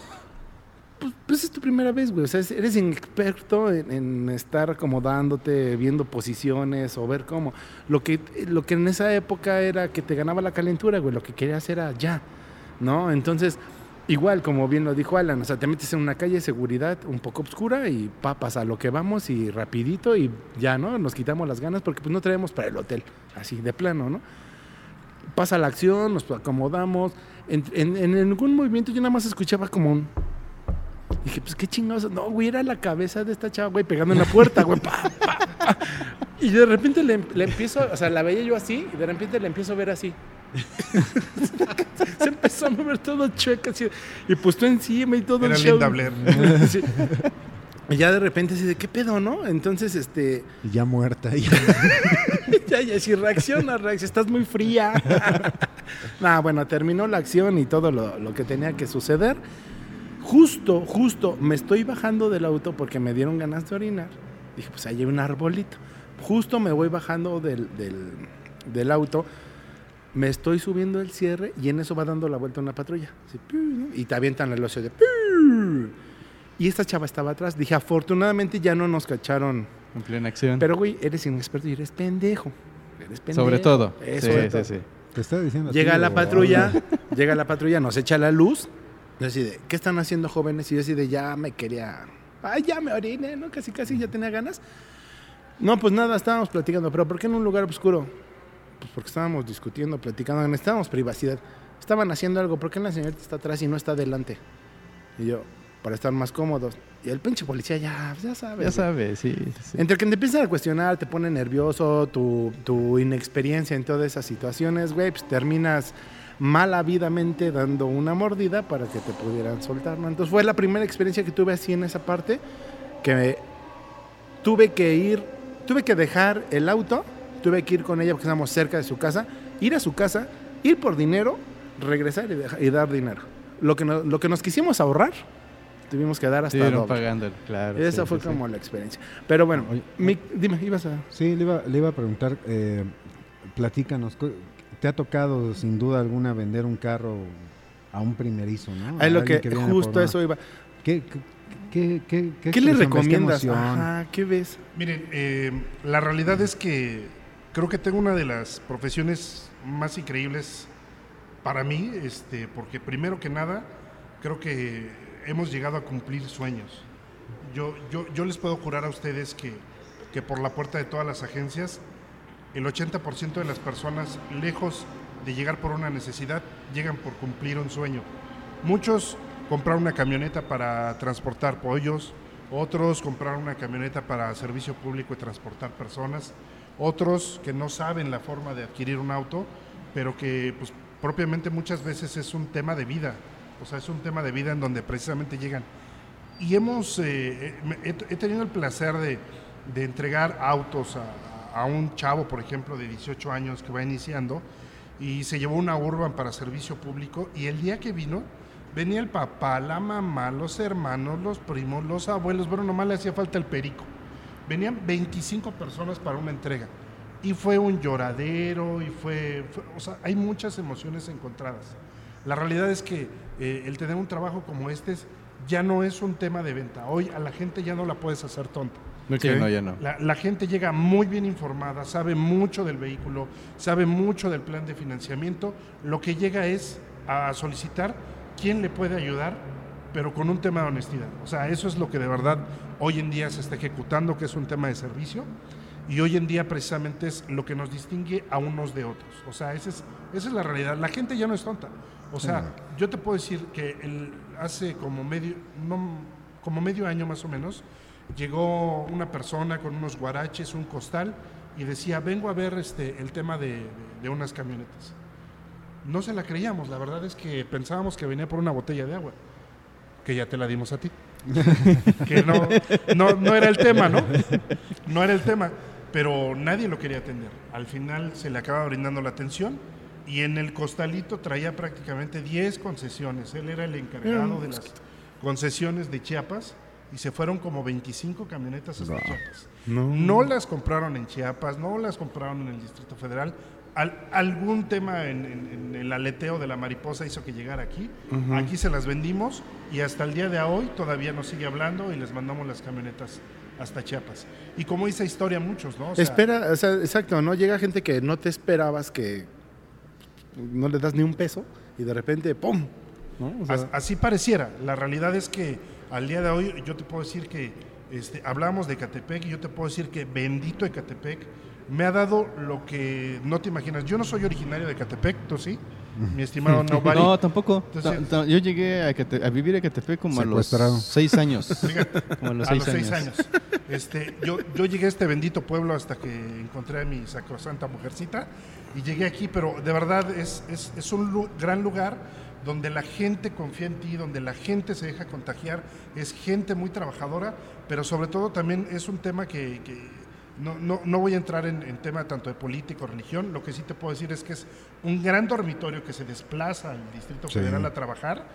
Pues, pues es tu primera vez, güey. O sea, es- eres inexperto en, en estar acomodándote, viendo posiciones o ver cómo. Lo que, lo que en esa época era que te ganaba la calentura, güey. Lo que querías era ya, ¿no? Entonces, igual, como bien lo dijo Alan, o sea, te metes en una calle de seguridad un poco oscura y papas a lo que vamos y rapidito y ya, ¿no? Nos quitamos las ganas porque pues no traemos para el hotel, así, de plano, ¿no? pasa la acción, nos acomodamos. En, en- en algún movimiento yo nada más escuchaba como un. Dije, pues qué chingados. No, güey, era la cabeza de esta chava, güey, pegando en la puerta, güey. pa, pa, pa. Y de repente le, le empiezo, o sea, la veía yo así, y de repente le empiezo a ver así. Se empezó a mover todo chueca, así. Y pues tú encima y todo Era el show. Sí. Y ya de repente así de, ¿qué pedo, no? Entonces, este. Y ya muerta. ya. Ya, ya, si reacciona, reacciona, estás muy fría. nah, bueno, terminó la acción y todo lo, lo que tenía que suceder. Justo, justo, me estoy bajando del auto porque me dieron ganas de orinar. Dije, pues ahí hay un arbolito. Justo me voy bajando del, del, del auto, me estoy subiendo el cierre y en eso va dando la vuelta una patrulla. Así, piu, ¿no? y te avientan el ocio de... Y esta chava estaba atrás. Dije, afortunadamente ya no nos cacharon En plena acción. pero, güey, eres inexperto y eres pendejo. Eres pendejo. Sobre todo. Eh, Sí, sobre sí, todo. sí. Te estaba diciendo. Llega ti, la patrulla, llega la patrulla, nos echa la luz. Yo así de, ¿qué están haciendo jóvenes? Y yo así de, ya me quería... Ay, ya me oriné, ¿no? Casi, casi ya tenía ganas. No, pues nada, estábamos platicando. ¿Pero por qué en un lugar oscuro? Pues porque estábamos discutiendo, platicando. Necesitábamos privacidad. Estaban haciendo algo. ¿Por qué la señorita está atrás y no está adelante? Y yo, para estar más cómodos. Y el pinche policía ya, ya sabe. Ya sabes, sí. sí. Entre que te empiezan a cuestionar, te pone nervioso, tu, tu inexperiencia en todas esas situaciones, güey, pues terminas malavidamente dando una mordida para que te pudieran soltar, ¿no? Entonces fue la primera experiencia que tuve así en esa parte, que tuve que ir, tuve que dejar el auto, tuve que ir con ella porque estábamos cerca de su casa, ir a su casa, ir por dinero, regresar y, dar dinero. Lo que, no- lo que nos quisimos ahorrar, tuvimos que dar hasta Estuvieron pagando, claro. Esa sí, fue sí, sí. como la experiencia. Pero bueno, Oye, mi- dime, ibas a... Sí, le iba, le iba a preguntar, eh, platícanos, ¿te ha tocado sin duda alguna vender un carro a un primerizo, no? Es lo que, viene justo eso iba. ¿Qué, qué, qué, qué, qué ¿Qué le? ¿Qué recomiendas? Ajá, ¿qué ves? Miren, eh, la realidad es que creo que tengo una de las profesiones más increíbles para mí, este, porque primero que nada, creo que hemos llegado a cumplir sueños. Yo, yo, yo les puedo jurar a ustedes que, que por la puerta de todas las agencias, el 80% de las personas, lejos de llegar por una necesidad, llegan por cumplir un sueño. Muchos compraron una camioneta para transportar pollos, otros compraron una camioneta para servicio público y transportar personas, otros que no saben la forma de adquirir un auto, pero que pues, propiamente muchas veces es un tema de vida, o sea, es un tema de vida en donde precisamente llegan. Y hemos, eh, eh, he, tenido el placer de entregar autos a, a un chavo, por ejemplo, de 18 años que va iniciando y se llevó una urban para servicio público y el día que vino, venía el papá, la mamá, los hermanos, los primos, los abuelos, bueno, nomás le hacía falta el perico. Venían 25 personas para una entrega y fue un lloradero y fue, o sea, hay muchas emociones encontradas. La realidad es que eh, el tener un trabajo como este es ya no es un tema de venta. Hoy a la gente ya no la puedes hacer tonta. Sí, no, ya no. La, la gente llega muy bien informada, sabe mucho del vehículo, sabe mucho del plan de financiamiento. Lo que llega es a solicitar quién le puede ayudar, pero con un tema de honestidad. O sea, eso es lo que de verdad hoy en día se está ejecutando, que es un tema de servicio. Y hoy en día precisamente es lo que nos distingue a unos de otros. O sea, esa es, esa es la realidad. La gente ya no es tonta. O sea, yo te puedo decir que el, hace como medio, no, como medio año más o menos, llegó una persona con unos guaraches, un costal, y decía, vengo a ver este, el tema de, de- de unas camionetas. No se la creíamos, la verdad es que pensábamos que venía por una botella de agua, que ya te la dimos a ti. que no, no, no era el tema, ¿no? No era el tema, pero nadie lo quería atender. Al final se le acaba brindando la atención y en el costalito traía prácticamente 10 concesiones. Él era el encargado de las concesiones de Chiapas y se fueron como 25 camionetas hasta Chiapas. No las compraron en Chiapas, no las compraron en el Distrito Federal. Al- algún tema en, en- en el aleteo de la mariposa hizo que llegara aquí. Aquí se las vendimos y hasta el día de hoy todavía nos sigue hablando y les mandamos las camionetas hasta Chiapas. Y como dice historia muchos, ¿no? O sea, Espera, o sea, exacto, ¿no? Llega gente que no te esperabas que no le das ni un peso y de repente, ¡pum! ¿no? O sea, As- Así pareciera. La realidad es que al día de hoy yo te puedo decir que este, hablamos de Ecatepec y yo te puedo decir que bendito Ecatepec me ha dado lo que no te imaginas. Yo no soy originario de Ecatepec, ¿tú sí? Mi estimado Nobody. No, tampoco. Entonces- yo llegué a, Ecate- a vivir a Ecatepec como a los seis años. como a los a seis los años. años. Este, yo, yo llegué a este bendito pueblo hasta que encontré a mi sacrosanta mujercita y llegué aquí, pero de verdad es, es, es un lu- gran lugar donde la gente confía en ti, donde la gente se deja contagiar, es gente muy trabajadora, pero sobre todo también es un tema que, que no, no, no voy a entrar en, en tema tanto de política o religión, lo que sí te puedo decir es que es un gran dormitorio que se desplaza al Distrito Sí. Federal a trabajar,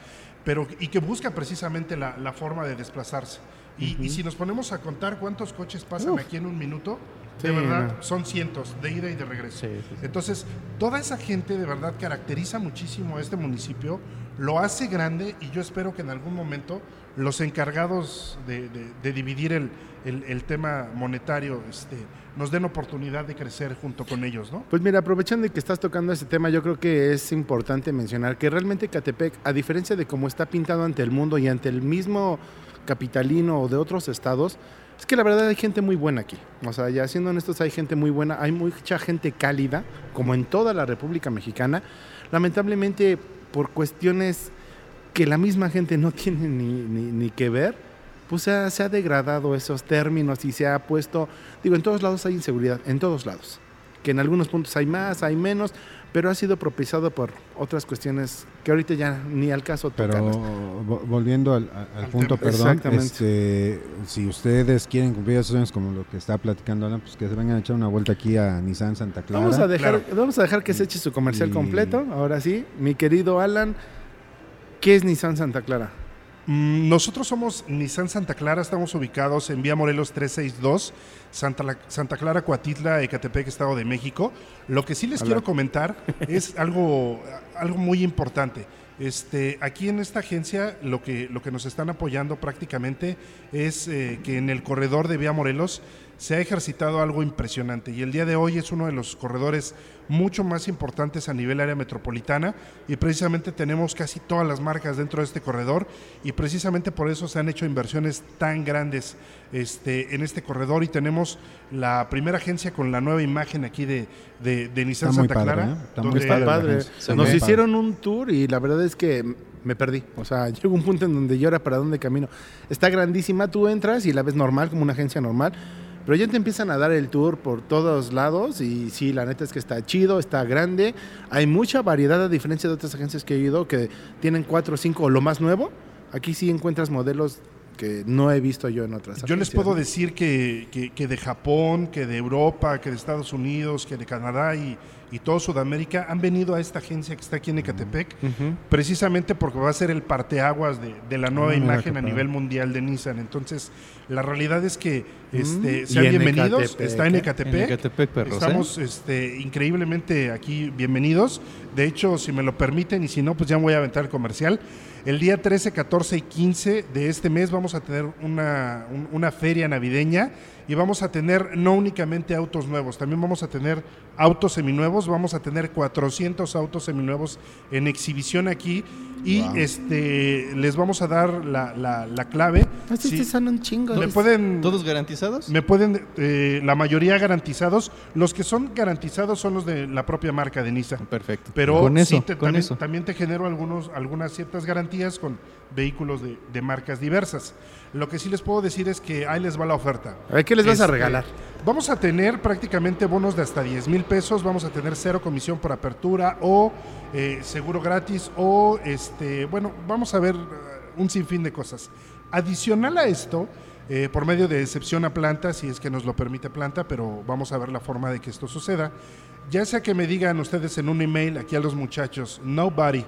pero y que busca precisamente la, la forma de desplazarse. Y, y si nos ponemos a contar cuántos coches pasan aquí en un minuto, de Sí, verdad no. son cientos de ida y de regreso. Sí, sí, sí. Entonces, toda esa gente de verdad caracteriza muchísimo a este municipio, lo hace grande y yo espero que en algún momento los encargados de, de- de dividir el, el- el tema monetario este, nos den oportunidad de crecer junto con ellos, ¿no? Pues mira, aprovechando de que estás tocando ese tema, yo creo que es importante mencionar que realmente Catepec, a diferencia de cómo está pintado ante el mundo y ante el mismo capitalino o de otros estados, es que la verdad hay gente muy buena aquí. O sea, ya siendo honestos, hay gente muy buena, hay mucha gente cálida, como en toda la República Mexicana. Lamentablemente, por cuestiones que la misma gente no tiene ni, ni- ni que ver, pues se ha, se ha degradado esos términos y se ha puesto, digo, en todos lados hay inseguridad, en todos lados que en algunos puntos hay más, hay menos, pero ha sido propiciado por otras cuestiones que ahorita ya ni al caso Pero tocan. volviendo al, a- al Al punto, tema. perdón, Exactamente. este, si ustedes quieren cumplir esos sueños como lo que está platicando Alan, pues que se vengan a echar una vuelta aquí a Nissan Santa Clara. Vamos a, dejar, Claro. vamos a dejar que se eche su comercial Y- completo. Ahora sí, mi querido Alan, ¿qué es Nissan Santa Clara? Mm, Nosotros somos Nissan Santa Clara, estamos ubicados en Vía Morelos 362, Santa, La- Santa Clara, Coatitla, Ecatepec, Estado de México. Lo que sí les Hola. quiero comentar es algo, algo muy importante. Este, aquí en esta agencia lo que, lo que nos están apoyando prácticamente es eh, que en el corredor de Vía Morelos se ha ejercitado algo impresionante y el día de hoy es uno de los corredores mucho más importantes a nivel área metropolitana y precisamente tenemos casi todas las marcas dentro de este corredor y precisamente por eso se han hecho inversiones tan grandes este, en este corredor y tenemos la primera agencia con la nueva imagen aquí de, de, de Nissan Está muy Santa padre, Clara. ¿eh? Está muy donde- Está padre Nos hicieron un tour y la verdad es que me perdí. O sea, llegó un punto en donde yo era para dónde camino. Está grandísima, tú entras y la ves normal, como una agencia normal. Pero ya te empiezan a dar el tour por todos lados y sí, la neta es que está chido, está grande. Hay mucha variedad a diferencia de otras agencias que he ido que tienen cuatro o cinco o lo más nuevo. Aquí sí encuentras modelos que no he visto yo en otras Yo les puedo ¿no? decir que, que- que de Japón, que de Europa, que de Estados Unidos, que de Canadá y y todo Sudamérica han venido a esta agencia que está aquí en Ecatepec, precisamente porque va a ser el parteaguas de, de la nueva Ah, imagen a nivel mundial de Nissan. Entonces, la realidad es que este, Mm. sean Y en bienvenidos. Ecatepec, Está en ¿eh? Ecatepec. En Ecatepec, perros, ¿eh? Estamos este, increíblemente aquí bienvenidos. De hecho, si me lo permiten y si no, pues ya me voy a aventar el comercial. El día 13, 14 y 15 de este mes vamos a tener una, un- una feria navideña y vamos a tener no únicamente autos nuevos, también vamos a tener autos seminuevos, vamos a tener 400 autos seminuevos en exhibición aquí y Wow. este les vamos a dar la, la- la clave. Estos Sí, son un chingo. me pueden ¿Todos garantizados? me pueden, eh, la mayoría garantizados. Los que son garantizados son los de la propia marca de Nissan. Perfecto. Pero con eso, sí te- con también, eso. también te genero algunos, algunas ciertas garantías con vehículos de, de marcas diversas. Lo que sí les puedo decir es que ahí les va la oferta. A ver, ¿qué les vas a Este, regalar? Vamos a tener prácticamente bonos de hasta 10 mil pesos, vamos a tener cero comisión por apertura o eh, seguro gratis o, este, bueno, vamos a ver eh, un sinfín de cosas. Adicional a esto, eh, por medio de excepción a planta, si es que nos lo permite planta, pero vamos a ver la forma de que esto suceda. Ya sea que me digan ustedes en un email aquí a los muchachos, nobody,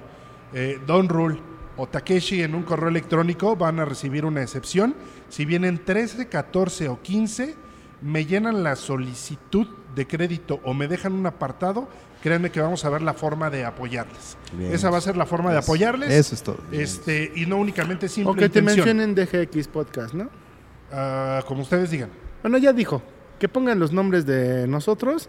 eh, Don Rule o Takeshi en un correo electrónico van a recibir una excepción. Si vienen 13, 14 o 15, me llenan la solicitud de crédito o me dejan un apartado, créanme que vamos a ver la forma de apoyarles. Bien. Esa va a ser la forma de apoyarles. Eso es todo. Este, y no únicamente simple O que te mencionen DGX Podcast, ¿no? Ah, como ustedes digan. Bueno, ya dijo. Que pongan los nombres de nosotros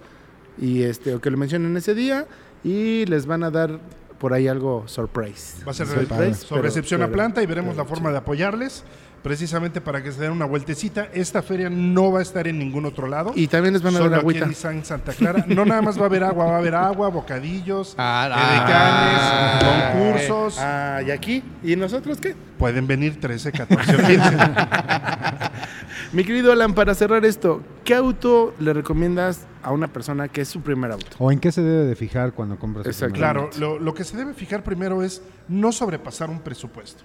y este, o que lo mencionen ese día y les van a dar por ahí algo surprise. Va a ser Surprise, sobre excepción a planta y veremos la forma de apoyarles, precisamente para que se den una vueltecita. Esta feria no va a estar en ningún otro lado. Y también les van a Solo dar aquí agüita. en Nissan Santa Clara. No nada más va a haber agua, va a haber agua, bocadillos, Ah, edecanes, ah, concursos. Ah, ¿y aquí? ¿Y nosotros qué? Pueden venir 13, 14 o 15. Mi querido Alan, para cerrar esto, ¿qué auto le recomiendas a una persona que es su primer auto? ¿O en qué se debe de fijar cuando compras? su Exacto. primer Claro, auto? lo, lo que se debe fijar primero es no sobrepasar un presupuesto.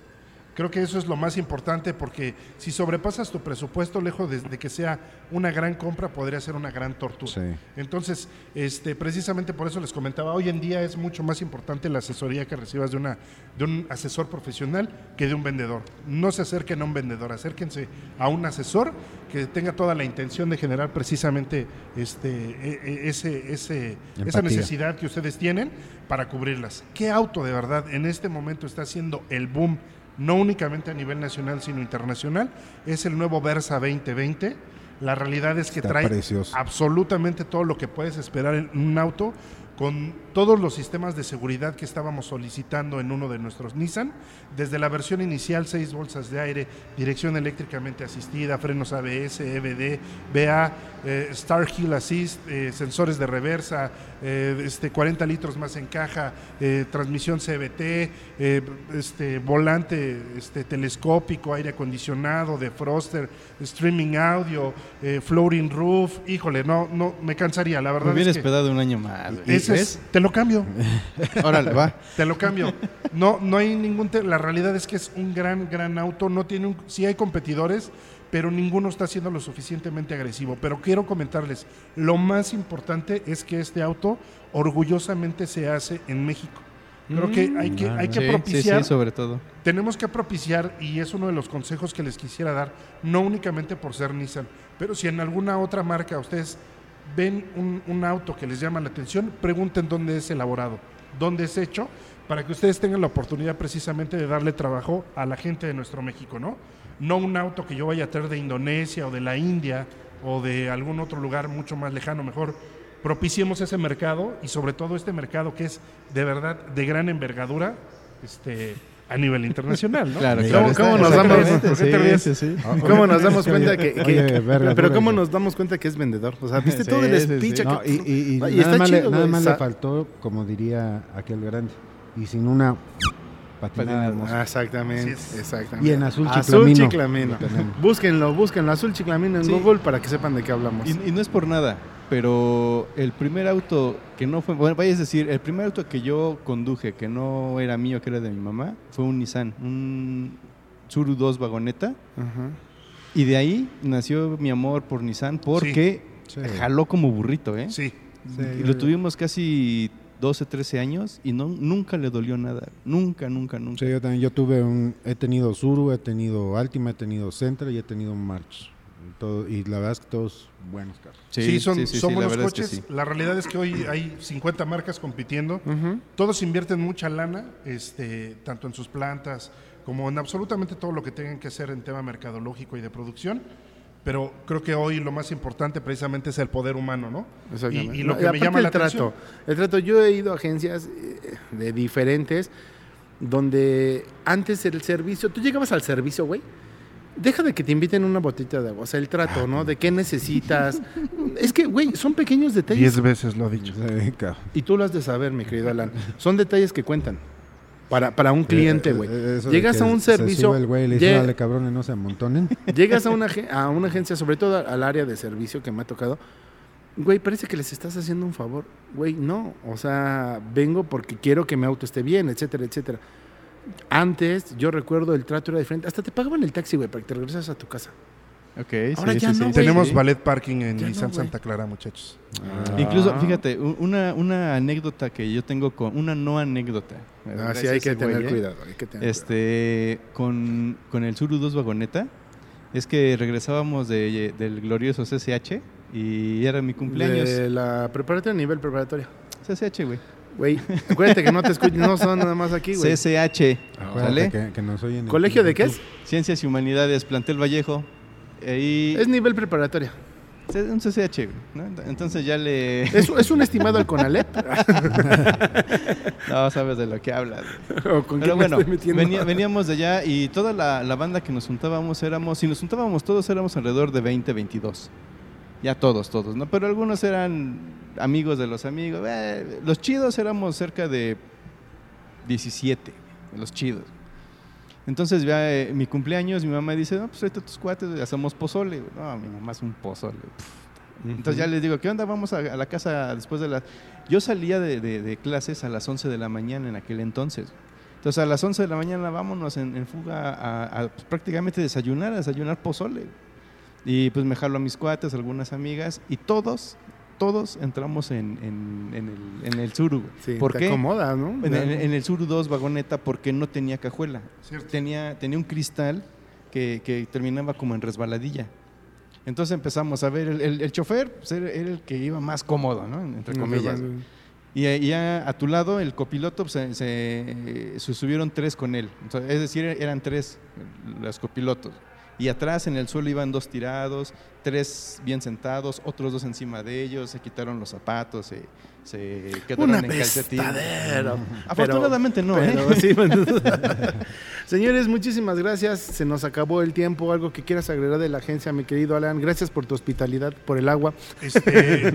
Creo que eso es lo más importante porque si sobrepasas tu presupuesto, lejos de, de que sea una gran compra, podría ser una gran tortura. Sí. Entonces, este, precisamente por eso les comentaba, hoy en día es mucho más importante la asesoría que recibas de, una, de un asesor profesional que de un vendedor. No se acerquen a un vendedor, acérquense a un asesor que tenga toda la intención de generar precisamente este, e- e- ese, esa necesidad que ustedes tienen para cubrirlas. ¿Qué auto de verdad en este momento está haciendo el boom? No únicamente a nivel nacional, sino internacional. Es el nuevo Versa 2020. La realidad es que Está trae precioso. absolutamente todo lo que puedes esperar en un auto con todos los sistemas de seguridad que estábamos solicitando en uno de nuestros Nissan, desde la versión inicial, seis bolsas de aire, dirección eléctricamente asistida, frenos ABS, EBD, BA, eh, Star Hill Assist, eh, sensores de reversa, eh, este, 40 litros más en caja, eh, transmisión CBT, este, volante este, telescópico, aire acondicionado, defroster, streaming audio, floating roof, híjole, no, no, me cansaría, la verdad Me es que esperado un año más. Te lo cambio. Órale, va. Te lo cambio. No, no hay ningún. la realidad es que es un gran, gran auto. No tiene un, sí hay competidores, pero ninguno está siendo lo suficientemente agresivo. Pero quiero comentarles: lo más importante es que este auto orgullosamente se hace en México. Creo que hay que, hay que Sí, sí, propiciar. sí, sobre todo. Tenemos que propiciar, y es uno de los consejos que les quisiera dar, no únicamente por ser Nissan, pero si en alguna otra marca ustedes ven un, un auto que les llama la atención, pregunten dónde es elaborado, dónde es hecho, para que ustedes tengan la oportunidad precisamente de darle trabajo a la gente de nuestro México, ¿no? No un auto que yo vaya a traer de Indonesia o de la India o de algún otro lugar mucho más lejano, mejor propiciemos ese mercado y sobre todo este mercado que es de verdad de gran envergadura este, a nivel internacional, ¿no? Claro, claro. ¿Cómo- está- cómo nos damos- presente, por qué te sí, ríes? sí, sí. ¿Cómo nos damos cuenta que, que- Oye, verga, pero cómo nos damos cuenta que es vendedor? O sea, viste Sí, todo el sí, sí. speech No, que- y, y- y Ah, y nada está más, le, chido, nada más le faltó, como diría aquel grande, y sin una patinada Patinada. hermosa. Ah, Exactamente, exactamente. Y en azul Azul chiclamino. chiclamino. Lo tenemos. Búsquenlo, búsquenlo, azul chiclamino en Sí. Google para que sepan de qué hablamos. Y, y no es por nada, pero el primer auto que no fue, bueno, vaya a decir, el primer auto que yo conduje, que no era mío, que era de mi mamá, fue un Nissan, un Tsuru 2 vagoneta. Y de ahí nació mi amor por Nissan porque Sí. jaló como burrito, ¿eh? Sí. y lo tuvimos casi 12, 13 años y no, nunca le dolió nada. Nunca, nunca, nunca. Sí, yo también. Yo tuve un. He tenido Suru, he tenido Altima, he tenido Centra y he tenido March. Todo, y la verdad es que todos buenos carros. Sí, son, son la buenos verdad es que coches. sí. La realidad es que hoy hay 50 marcas compitiendo. Todos invierten mucha lana, este, tanto en sus plantas como en absolutamente todo lo que tengan que hacer en tema mercadológico y de producción. Pero creo que hoy lo más importante precisamente es el poder humano, ¿no? Exactamente. Y, y lo No, que me llama el la trato. atención. El trato, yo he ido a agencias eh, de diferentes donde antes el servicio, tú llegabas al servicio, güey. Deja de que te inviten una botita de agua, o sea, el trato, ¿no? De qué necesitas. es que, güey, son pequeños detalles. Diez veces lo he dicho. Y tú lo has de saber, mi querido Alan. Son detalles que cuentan. Para, para un cliente, Eh, güey. eh, Llegas a un se servicio. sube el güey le dice, lle- "Órale, cabrones, no se amontonen. Llegas a una, a una agencia, sobre todo al área de servicio que me ha tocado. Güey, parece que les estás haciendo un favor. Güey, no. O sea, vengo porque quiero que mi auto esté bien, etcétera, etcétera. Antes, yo recuerdo el trato era diferente. Hasta te pagaban el taxi, güey, para que te regresas a tu casa. Ok, Ahora sí, ya sí, no, sí. Tenemos ballet parking en Ya no, Nissan güey. Santa Clara, muchachos. Incluso, Ah. fíjate, u- una, una anécdota que yo tengo con. Una no anécdota. Ah, sí, Gracias hay que güey, tener ¿eh? cuidado. Hay que tener Este, con, con el Suru 2 Vagoneta, es que regresábamos de- del glorioso CCH y era mi cuidado. cumpleaños. De la preparatoria, nivel preparatoria. CCH, güey. Güey, acuérdate que no te escuchen, no son nada más aquí, güey. CCH, ¿sale? que, que nos oyen en ¿Colegio de qué es? Ciencias y Humanidades, Plantel Vallejo. Ahí, Es nivel preparatoria. C- un CCH, güey, ¿no? Entonces ya le... ¿Es, es un estimado al Conalep? No, sabes de lo que hablas. güey. ¿O con Pero quién me bueno, estoy metiendo? venía- veníamos de allá y toda la, la banda que nos juntábamos éramos, si nos juntábamos todos éramos alrededor de 20, 22. Ya todos, todos, ¿no? Pero algunos eran amigos de los amigos. eh, los chidos éramos cerca de 17, los chidos. Entonces, ya eh, mi cumpleaños, mi mamá dice, no, pues tráete a tus cuates, hacemos pozole. No, mi mamá es un pozole. Entonces ya les digo, ¿qué onda? Vamos a, a la casa después de las... Yo salía de, de- de clases a las 11 de la mañana en aquel entonces. Entonces a las 11 de la mañana vámonos en, en fuga a, a, pues, prácticamente desayunar, a desayunar pozole. Y pues me jalo a mis cuates, algunas amigas, y todos, todos entramos en, en- en el, en el. Sí, ¿Por te qué? acomoda, ¿no? En, el- en el Suru 2 vagoneta porque no tenía cajuela. ¿Cierto? Tenía, tenía un cristal que, que terminaba como en resbaladilla. Entonces empezamos a ver, el, el- el chofer pues, era, era el que iba más cómodo, ¿no? Entre comillas. no, Y, eh, ya a tu lado, el copiloto, pues, se, se- se subieron tres con él. Es decir, eran tres los copilotos. Y atrás en el suelo iban dos tirados, tres bien sentados, otros dos encima de ellos, se quitaron los zapatos, se, se quedaron Una en calcetín. pestadero. Afortunadamente no, ¿eh? Pero sí, bueno. Señores, muchísimas gracias. Se nos acabó el tiempo. Algo que quieras agregar de la agencia, mi querido Alan. Gracias por tu hospitalidad, por el agua. Este,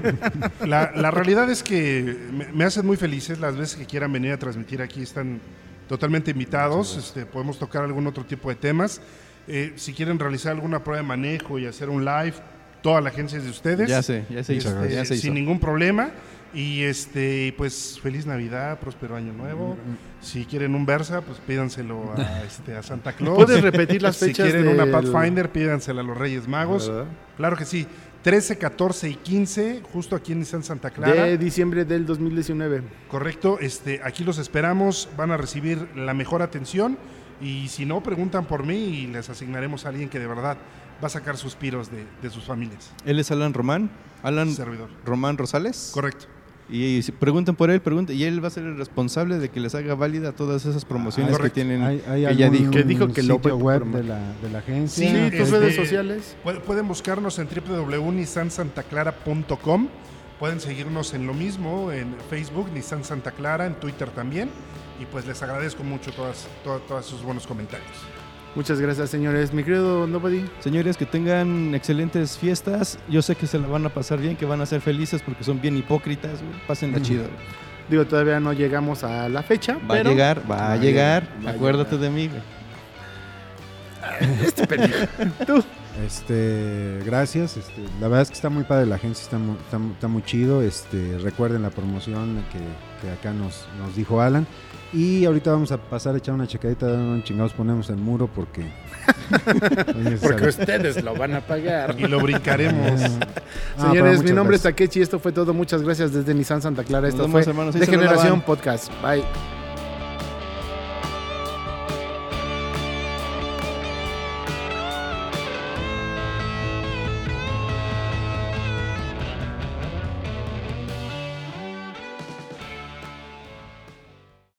la, la realidad es que me, me hacen muy felices las veces que quieran venir a transmitir aquí. Están totalmente invitados. Este, podemos tocar algún otro tipo de temas. Eh, si quieren realizar alguna prueba de manejo y hacer un live, toda la agencia es de ustedes. Ya sé, ya se hizo. Este, ya se hizo. sin ningún problema. Y este, pues feliz Navidad, próspero año nuevo. Si quieren un Versa, pues pídanselo a, este, a Santa Claus. ¿Puedes repetir las si fechas quieren una Pathfinder, pídansela a los Reyes Magos. ¿Verdad? Claro que sí. 13, 14 y 15, justo aquí en Nissan Santa Clara. De diciembre del 2019. Correcto. Este, aquí los esperamos. Van a recibir la mejor atención. Y si no, preguntan por mí y les asignaremos a alguien que de verdad va a sacar suspiros de, de sus familias. Él es Alan Román, Alan Servidor. Román Rosales. Correcto. Y si preguntan por él, pregunten, y él va a ser el responsable de que les haga válida todas esas promociones que tienen. ¿Hay, hay que ya dijo. Que dijo que lo web de la, de la agencia? Sí, tus redes sociales. pu- Pueden buscarnos en www.nissansantaclara.com. Pueden seguirnos en lo mismo, en Facebook, Nissan Santa Clara, en Twitter también. Y pues les agradezco mucho todas, todas, todos sus buenos comentarios. Muchas gracias, señores. Mi querido Nobody. Señores, que tengan excelentes fiestas. Yo sé que se la van a pasar bien, que van a ser felices porque son bien hipócritas. Pásenla Mm. chido. Digo, todavía no llegamos a la fecha, Va pero a llegar, va, va a llegar. va a Acuérdate llegar. de mí. güey. tú. Este, gracias. Este, la verdad es que está muy padre la agencia, está muy, está, está muy chido. Este, recuerden la promoción que, que acá nos, nos dijo Alan. Y ahorita vamos a pasar a echar una checadita de dónde chingados ponemos el muro porque Porque ustedes lo van a pagar. Y lo brincaremos. Ah, Señores, mi nombre es gracias. Takechi. Esto fue todo. Muchas gracias desde Nissan Santa Clara. Nos Esto vemos, fue hermanos. De Generación. Podcast. Bye.